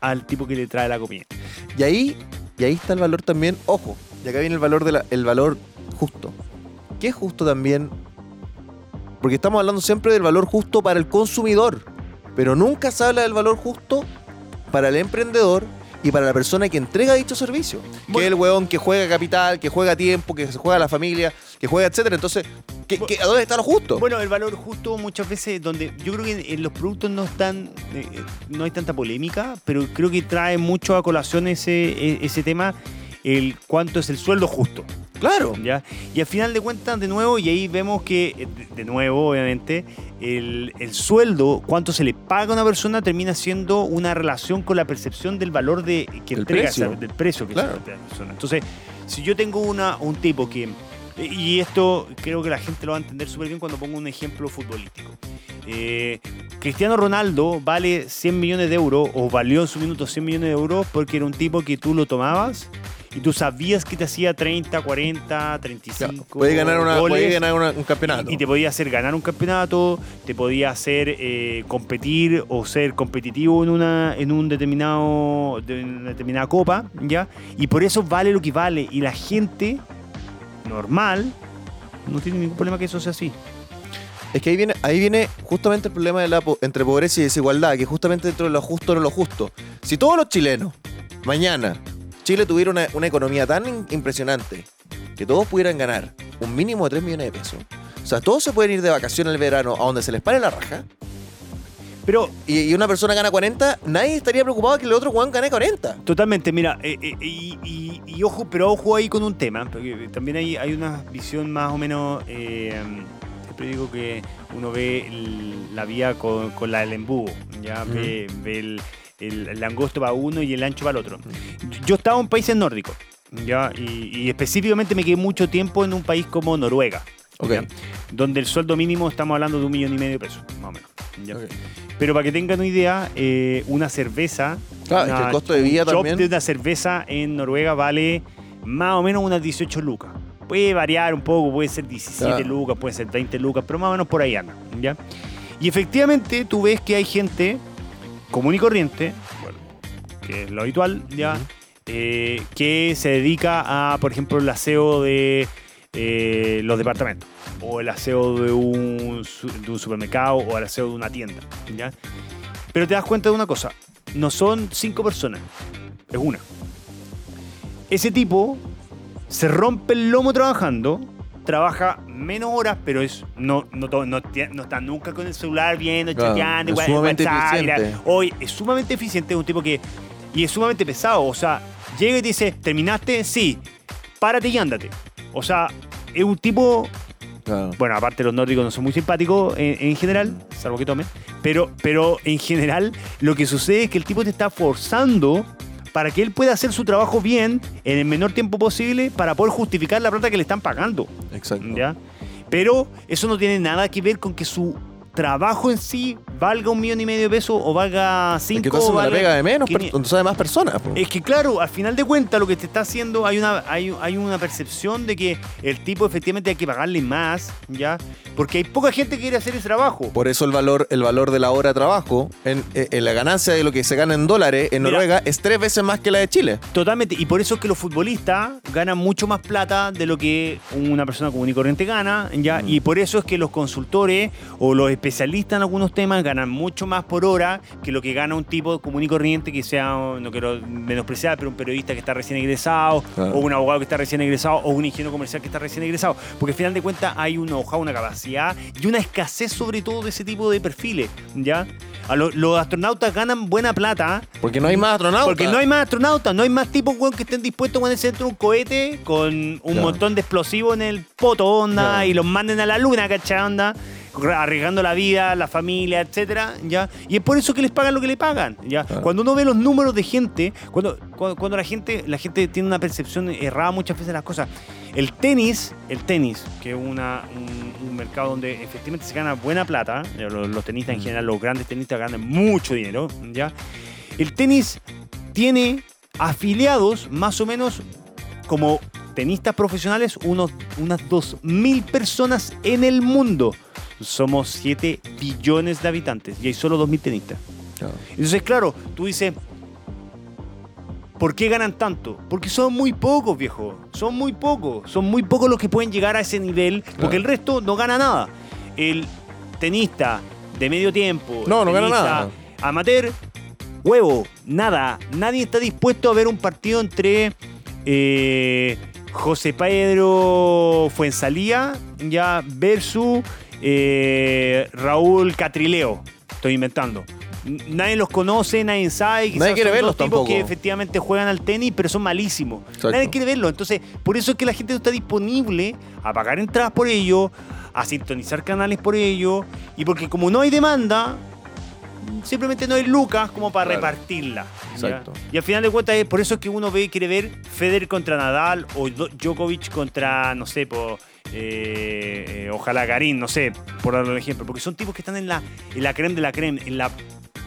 al tipo que le trae la comida? Y ahí, y ahí está el valor también, ojo, y acá viene el valor, de la- el valor justo. ¿Qué es justo también? Porque estamos hablando siempre del valor justo para el consumidor, pero nunca se habla del valor justo para el emprendedor y para la persona que entrega dicho servicio. Que es el weón que juega capital, que juega tiempo, que se juega la familia, que juega, etcétera. Entonces, ¿qué- qué- ¿a dónde está lo justo? Bueno, el valor justo muchas veces donde yo creo que en, los productos no están eh, no hay tanta polémica, pero creo que trae mucho a colación ese, e- ese tema el cuánto es el sueldo justo. claro. ¿ya? Y al final de cuentas, de nuevo, y ahí vemos que, eh, de- nuevo, obviamente, el, el sueldo, cuánto se le paga a una persona, termina siendo una relación con la percepción del valor de, que Del entrega, precio. esa- del precio que Claro. se a la persona. Entonces, si yo tengo una, un tipo que, y esto creo que la gente lo va a entender súper bien cuando pongo un ejemplo futbolístico. Eh, Cristiano Ronaldo vale 100 millones de euros, o valió en su minuto 100 millones de euros, porque era un tipo que tú lo tomabas y tú sabías que te hacía 30, 40, 35. Puede ganar, una, goles, puede ganar una- un campeonato. y, y te podía hacer ganar un campeonato, te podía hacer eh, competir o ser competitivo en una en un determinado una determinada copa, ¿ya? Y por eso vale lo que vale y la gente normal no tiene ningún problema que eso sea así. Es que ahí viene, ahí viene justamente el problema de la po- entre pobreza y desigualdad, que justamente dentro de lo justo no lo justo. Si todos los chilenos mañana Chile tuviera una, una economía tan impresionante que todos pudieran ganar un mínimo de 3 millones de pesos. O sea, todos se pueden ir de vacaciones el verano a donde se les pare la raja. Pero Y, y una persona gana 40, nadie estaría preocupado que el otro Juan gane 40. Totalmente, mira, eh, eh, y, y- y ojo, pero ojo ahí con un tema, porque también hay, hay una visión más o menos, eh, siempre digo que uno ve el- la vía con, con la del embudo, ya ve, ve el, el- el angosto para uno y el ancho para el otro. Yo estaba en países nórdicos, ya, y, específicamente me quedé mucho tiempo en un país como Noruega, Ok. ya, donde el sueldo mínimo estamos hablando de un millón y medio de pesos, más o menos. ya. Pero para que tengan una idea, eh, una cerveza. Claro, es que una- el costo de vida un también- de una cerveza en Noruega vale más o menos unas 18 lucas. Puede variar un poco, puede ser 17 Claro. lucas, puede ser 20 lucas, pero más o menos por ahí anda. ¿ya? Y efectivamente tú ves que hay gente común y corriente, bueno, que es lo habitual, ¿ya? Eh, que se dedica a, por ejemplo, el aseo de eh, los departamentos, o el aseo de un, su- de un supermercado, o el aseo de una tienda. ¿ya? Pero te das cuenta de una cosa, no son cinco personas, es una. Ese tipo se rompe el lomo trabajando, trabaja menos horas, pero es no, no, no, no está nunca con el celular viendo, Claro, chateando, igual- sumamente WhatsApp, mira. Hoy es sumamente eficiente, es un tipo que. Y es sumamente pesado. O sea, llega y te dice, ¿terminaste? Sí. Párate y ándate. O sea, es un tipo. Claro. Bueno, aparte los nórdicos no son muy simpáticos en, en general, salvo que tomen. Pero, pero en general, lo que sucede es que el tipo te está forzando para que él pueda hacer su trabajo bien en el menor tiempo posible para poder justificar la plata que le están pagando. Exacto. ¿ya? Pero eso no tiene nada que ver con que su trabajo en sí valga un millón y medio de pesos o valga Es cinco que tú valga pega de menos, 500. entonces hay más personas. po. Es que claro, al final de cuentas lo que te está haciendo hay una, hay, hay una percepción de que el tipo efectivamente hay que pagarle más, ¿ya? Porque hay poca gente que quiere hacer ese trabajo. Por eso el valor, el valor de la hora de trabajo, en, en la ganancia de lo que se gana en dólares en Mira. Noruega es tres veces más que la de Chile. Totalmente, y por eso es que los futbolistas ganan mucho más plata de lo que una persona común y corriente gana, ¿ya? Mm. Y por eso es que los consultores o los especialistas en algunos temas ganan mucho más por hora que lo que gana un tipo común y corriente que sea, no quiero menospreciar, pero un periodista que está recién egresado, Claro. o un abogado que está recién egresado, o un ingeniero comercial que está recién egresado. Porque al final de cuentas hay una hoja, una capacidad y una escasez sobre todo de ese tipo de perfiles, ¿ya? A lo- los astronautas ganan buena plata, Porque no hay más astronautas. porque no hay más astronautas, no hay más tipos weón, que estén dispuestos a ponerse dentro de un cohete con un Claro. montón de explosivos en el poto, onda, Claro. y los manden a la luna, ¿cachai? Onda, arriesgando la vida, la familia, etcétera, ¿ya? Y es por eso que les pagan lo que le pagan, ¿ya? Cuando uno ve los números de gente, cuando, cuando, cuando la gente la gente tiene una percepción errada muchas veces de las cosas. El tenis, el tenis, que es una, un, un mercado donde efectivamente se gana buena plata, los tenistas en Mm. general, los grandes tenistas ganan mucho dinero, ¿ya? El tenis tiene afiliados más o menos como tenistas profesionales unos, unas 2.000 personas en el mundo. Somos 7 billones de habitantes y hay solo 2.000 tenistas. Claro. Entonces, claro, tú dices, ¿por qué ganan tanto? Porque son muy pocos, viejo. Son muy pocos. Son muy pocos los que pueden llegar a ese nivel, porque el resto no gana nada. El tenista de medio tiempo, No, no gana nada. Amateur, huevo, nada. Nadie está dispuesto a ver un partido entre eh, José Pedro Fuensalía ya versus eh, Raúl Catrileo. Estoy inventando. Nadie los conoce, nadie sabe. quizás Nadie quiere son verlos tipos tampoco. que efectivamente juegan al tenis, pero son malísimos. Exacto. Nadie quiere verlo. Entonces, por eso es que la gente no está disponible a pagar entradas por ello, a sintonizar canales por ello, y porque como no hay demanda, simplemente no hay lucas como para Claro. repartirla. ¿ya? Exacto. Y al final de cuentas, es por eso es que uno ve quiere ver Federer contra Nadal o Djokovic contra, no sé, po, eh, eh, ojalá Garín, no sé, por darle un ejemplo. Porque son tipos que están en la, en la creme de la creme, en la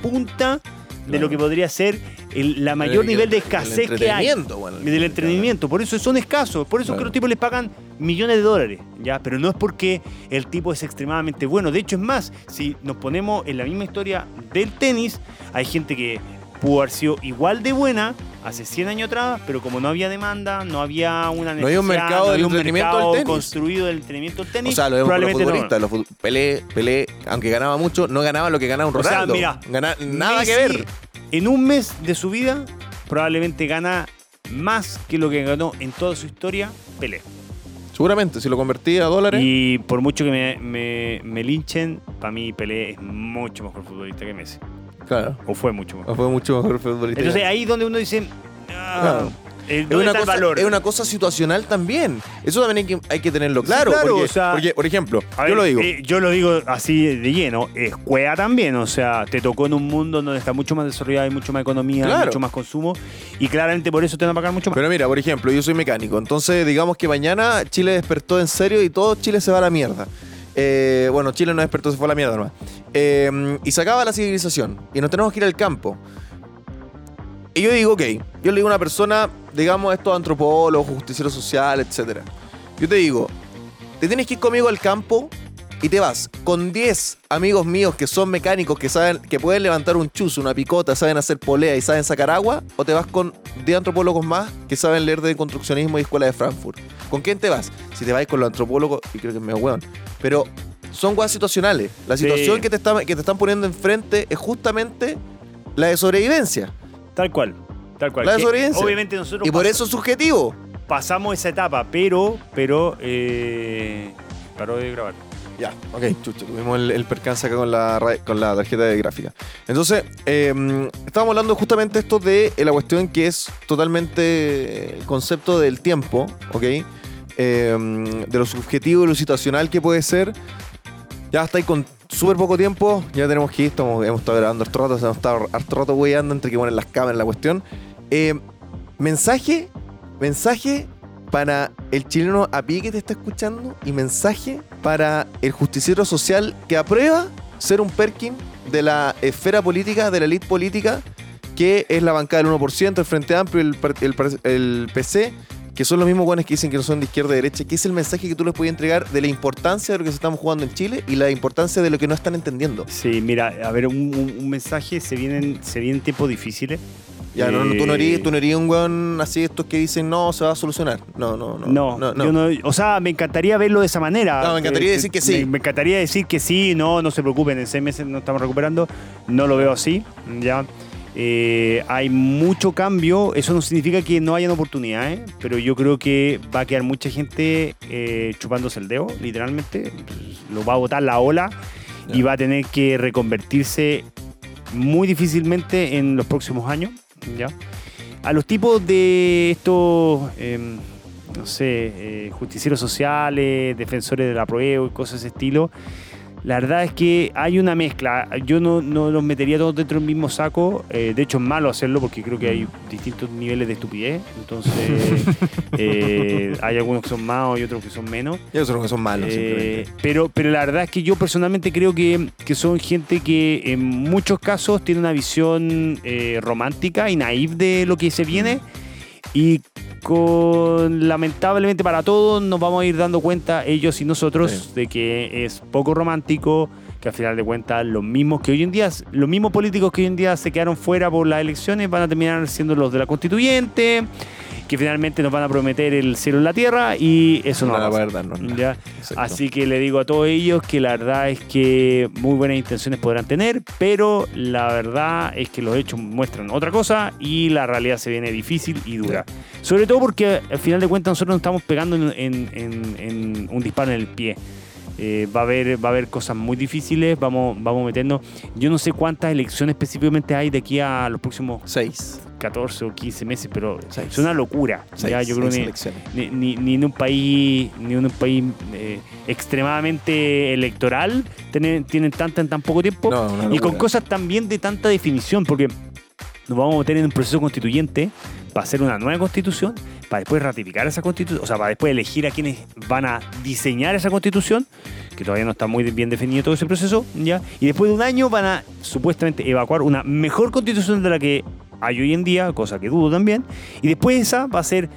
punta de Claro. lo que podría ser el la mayor El- nivel de el escasez que hay. bueno, del entretenimiento. Por eso son escasos. Por eso es que Claro. los tipos les pagan millones de dólares. ¿ya? Pero no es porque el tipo es extremadamente bueno. De hecho, es más, si nos ponemos en la misma historia del tenis, hay gente que pudo haber sido igual de buena hace 100 años atrás, pero como no había demanda, no había una No había un necesidad, mercado no del había un del mercado tenis. construido del entretenimiento del tenis, O sea, lo vemos los probablemente no. futbolistas. Los fut- Pelé, Pelé, aunque ganaba mucho, no ganaba lo que ganaba un O sea, Ronaldo. mira, Gana- nada Messi, que ver. En un mes de su vida probablemente gana más que lo que ganó en toda su historia Pelé. Seguramente, si lo convertí a dólares. Y por mucho que me, me, me linchen, para mí Pelé es mucho mejor futbolista que Messi. Claro. O fue mucho mejor. O fue mucho mejor futbolista. Entonces ahí donde uno dice, ah, Claro. eh, es ¿dónde una, cosa, valor? es una cosa situacional también. Eso también hay que, hay que tenerlo claro. claro, porque, o sea- porque, por ejemplo, yo ver, lo digo. eh, yo lo digo así de lleno. Es cuea también. O sea, te tocó en un mundo donde está mucho más desarrollado, hay mucho más economía, Claro. mucho más consumo. Y claramente por eso te van a pagar mucho más. Pero mira, por ejemplo, yo soy mecánico. Entonces, digamos que mañana Chile despertó en serio y todo Chile se va a la mierda. Eh, bueno, Chile no despertó, se fue a la mierda nomás. Eh, y se acaba la civilización. Y nos tenemos que ir al campo. Y yo digo, ok, yo le digo a una persona, digamos, estos antropólogos, justicieros sociales, etc. Yo te digo, te tienes que ir conmigo al campo y te vas con 10 amigos míos que son mecánicos, que saben, que pueden levantar un chuzo, una picota, saben hacer polea y saben sacar agua, o te vas con 10 antropólogos más que saben leer de construccionismo y escuela de Frankfurt. ¿Con quién te vas? Si te vas con los antropólogos, y creo que es medio hueón, pero son cosas situacionales. La Sí. situación que, te está- que te están poniendo enfrente es justamente la de sobrevivencia. Tal cual. Tal cual. La Que desobediencia. obviamente nosotros Y por eso es subjetivo. pasamos esa etapa, pero, pero, eh, paró de grabar. Ya, ok, chucho, tuvimos el, percance acá con la, tarjeta de gráfica. Entonces, eh, estábamos hablando justamente esto de eh, la cuestión que es totalmente el concepto del tiempo, ¿ok? Eh, de lo subjetivo y lo situacional que puede ser. Ya estáis con súper poco tiempo, ya tenemos que ir, estamos, hemos estado grabando harto rato, hemos estado harto rato weyando entre que ponen las cámaras la cuestión. Eh, mensaje, mensaje para el chileno a pie que te está escuchando y mensaje para el justiciero social que aprueba ser un Perkin de la esfera política, de la elite política, que es la bancada del 1%, el Frente Amplio, el, el, el PC, que son los mismos guanes que dicen que no son de izquierda y derecha, que es el mensaje que tú les puedes entregar de la importancia de lo que se estamos jugando en Chile y la importancia de lo que no están entendiendo. Sí, mira, a ver, un- un mensaje, se vienen, se vienen tiempos difíciles. Ya, no, no, tú no Eh, eres, tú no eres un weón así estos que dicen no, se va a solucionar. No, no, no. No, yo no, o sea, me encantaría verlo de esa manera. No, me encantaría Eh, decir que sí. Me, me encantaría decir que sí, no, no se preocupen, en seis meses nos estamos recuperando. No lo veo así, ya. Eh, hay mucho cambio, eso no significa que no hayan oportunidades, pero yo creo que va a quedar mucha gente eh, chupándose el dedo, literalmente. Lo va a botar la ola y va a tener que reconvertirse muy difícilmente en los próximos años, ¿ya? A los tipos de estos, em, no sé, eh, justicieros sociales, defensores de la prueba y cosas de ese estilo, la verdad es que hay una mezcla. Yo no, no los metería todos dentro del mismo saco. eh, de hecho, es malo hacerlo porque creo que hay distintos niveles de estupidez. Entonces, *laughs* eh, hay algunos que son más y otros que son menos. Y otros que son malos, Eh, simplemente. pero, pero la verdad es que yo personalmente creo que, que son gente que en muchos casos tiene una visión eh, romántica y naive de lo que se viene y con lamentablemente para todos nos vamos a ir dando cuenta ellos y nosotros Sí. de que es poco romántico que al final de cuentas los mismos que hoy en día los mismos políticos que hoy en día se quedaron fuera por las elecciones van a terminar siendo los de la constituyente que finalmente nos van a prometer el cielo en la tierra y eso no, No va a pasar. Ya. Exacto. Así que le digo a todos ellos que la verdad es que muy buenas intenciones podrán tener, pero la verdad es que los hechos muestran otra cosa y la realidad se viene difícil y dura. Sobre todo porque al final de cuentas nosotros nos estamos pegando en, en- en- en un disparo en el pie. Eh, va, a haber, va a haber cosas muy difíciles, vamos, vamos a meternos. Yo no sé cuántas elecciones específicamente hay de aquí a los próximos Seis. 14 o 15 meses, pero Seis. es una locura. Seis, ya, yo creo ni, ni- ni en un país, ni en un país eh, extremadamente electoral tienen, tienen tanta en tan poco tiempo No, y con cosas también de tanta definición, porque nos vamos a meter en un proceso constituyente para hacer una nueva constitución, para después ratificar esa constitución, o sea, para después elegir a quienes van a diseñar esa constitución, que todavía no está muy bien definido todo ese proceso, ¿ya? Y después de un año van a supuestamente evacuar una mejor constitución de la que hay hoy en día, cosa que dudo también, y después esa va a ser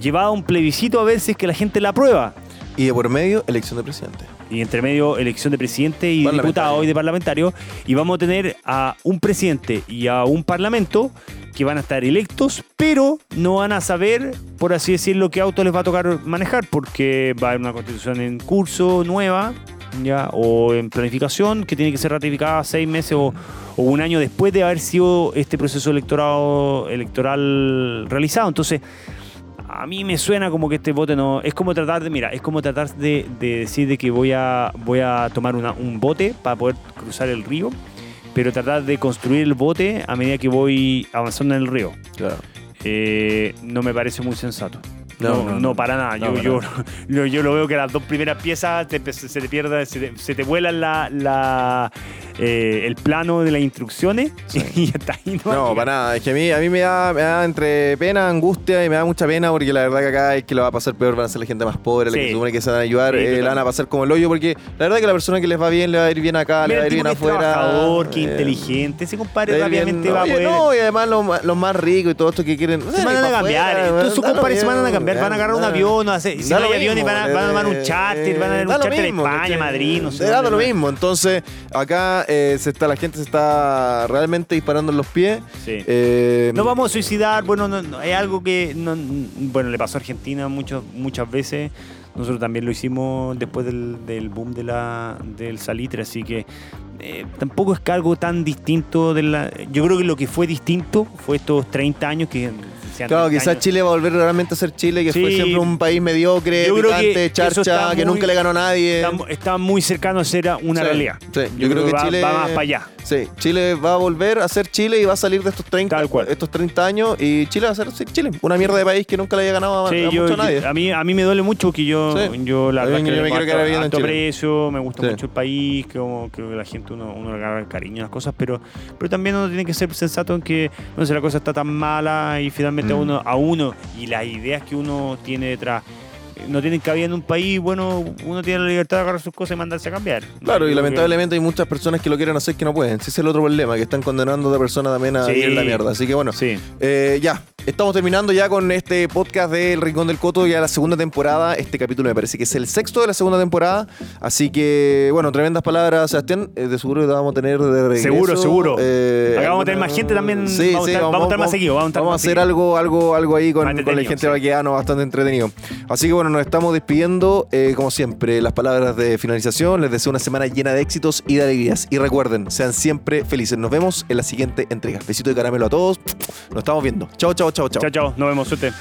llevada a un plebiscito a ver si es que la gente la aprueba. Y de por medio, elección de presidente. Y entre medio, elección de presidente y diputado y de parlamentario. Y vamos a tener a un presidente y a un parlamento que van a estar electos, pero no van a saber, por así decirlo, qué auto les va a tocar manejar, porque va a haber una constitución en curso nueva ya o en planificación que tiene que ser ratificada seis meses o, o un año después de haber sido este proceso electoral, electoral realizado. Entonces, a mí me suena como que este bote no. Es como tratar de. Mira, es como tratar de, de decir de que voy a, voy a tomar una- un bote para poder cruzar el río, pero tratar de construir el bote a medida que voy avanzando en el río. Claro. Eh, no me parece muy sensato. No, No, para nada. No, yo, para yo, *laughs* yo, yo lo veo que las dos primeras piezas te- se te pierde, se te, se te vuelan la, la, eh, el plano de las instrucciones *laughs* y hasta ahí no, No, para nada. Es que a mí, a mí me, da, me da entre pena, angustia y me da mucha pena porque la verdad que acá es que lo va a pasar peor, van a ser la gente más pobre, la que Sí. se supone que se van a ayudar, Sí, eh, la van a pasar como el hoyo porque la verdad que la persona que les va bien le va a ir bien acá, le va a ir bien que afuera. trabajador, que eh, inteligente, ese compadre bien- rápidamente va a poder... No, y además los, los más ricos y todo esto que quieren. Se van a cambiar, todos sus compadres se van a cambiar, van a agarrar un avión, o si no hay aviones van a, van a tomar un charter, van a dar un charter a España, Madrid, no sé. Da lo mismo. Entonces, acá eh, se está, la gente se está realmente disparando en los pies. Sí. Eh, No vamos a suicidar, bueno, no, no, es algo que no- bueno, le pasó a Argentina muchas veces. Nosotros también lo hicimos después del, del boom de la, del salitre, así que eh, tampoco es que algo tan distinto de la. Yo creo que lo que fue distinto fue estos 30 años que. Sean Claro, 30 quizás años. Chile va a volver realmente a ser Chile, que fue Sí. siempre un país mediocre, picante, que charcha, que muy- nunca le ganó a nadie. Está, está muy cercano a ser una Sí, realidad. sí. Yo, creo, que, Chile va más para allá. Sí, Chile va a volver a ser Chile y va a salir de estos 30, Tal cual. estos 30 años y Chile va a ser sí, Chile, una mierda de país que nunca le haya ganado a, Sí, a yo- mucho a nadie. yo- a, mí, a mí me duele mucho que yo, Sí. yo la verdad yo que me quiero quedar viviendo en Chile. precio, me gusta mucho el país, que, como, que la gente uno, uno le agarra el cariño a las cosas, pero, pero también uno tiene que ser sensato en que no sé, la cosa está tan mala y finalmente a Mm. uno, a uno y las ideas que uno tiene detrás no tienen cabida en un país, bueno, uno tiene la libertad de agarrar sus cosas y mandarse a cambiar. Claro, y que- lamentablemente hay muchas personas que lo quieren hacer que no pueden. Ese es el otro problema, que están condenando a otra persona también a Sí. la mierda. Así que bueno, Sí. Eh, ya, estamos terminando ya con este podcast del Rincón del Coto, ya la segunda temporada. Este capítulo me parece que es el sexto de la segunda temporada. Así que, bueno, tremendas palabras, Sebastián. Eh, de seguro que te vamos a tener de regreso. Seguro, seguro. Eh, Acá vamos a tener más gente también. Sí, vamos, a estar, vamos a estar más seguido. Vamos a, estar Vamos a más hacer seguido. algo, algo, algo ahí con, con la gente Baqueano, bastante entretenido. Así que bueno, nos estamos despidiendo, eh, como siempre, las palabras de finalización. Les deseo una semana llena de éxitos y de alegrías. Y recuerden, sean siempre felices. Nos vemos en la siguiente entrega. Besito de caramelo a todos. Nos estamos viendo. Chao, chao, chao, chao. Chao, chao. Nos vemos. Suerte.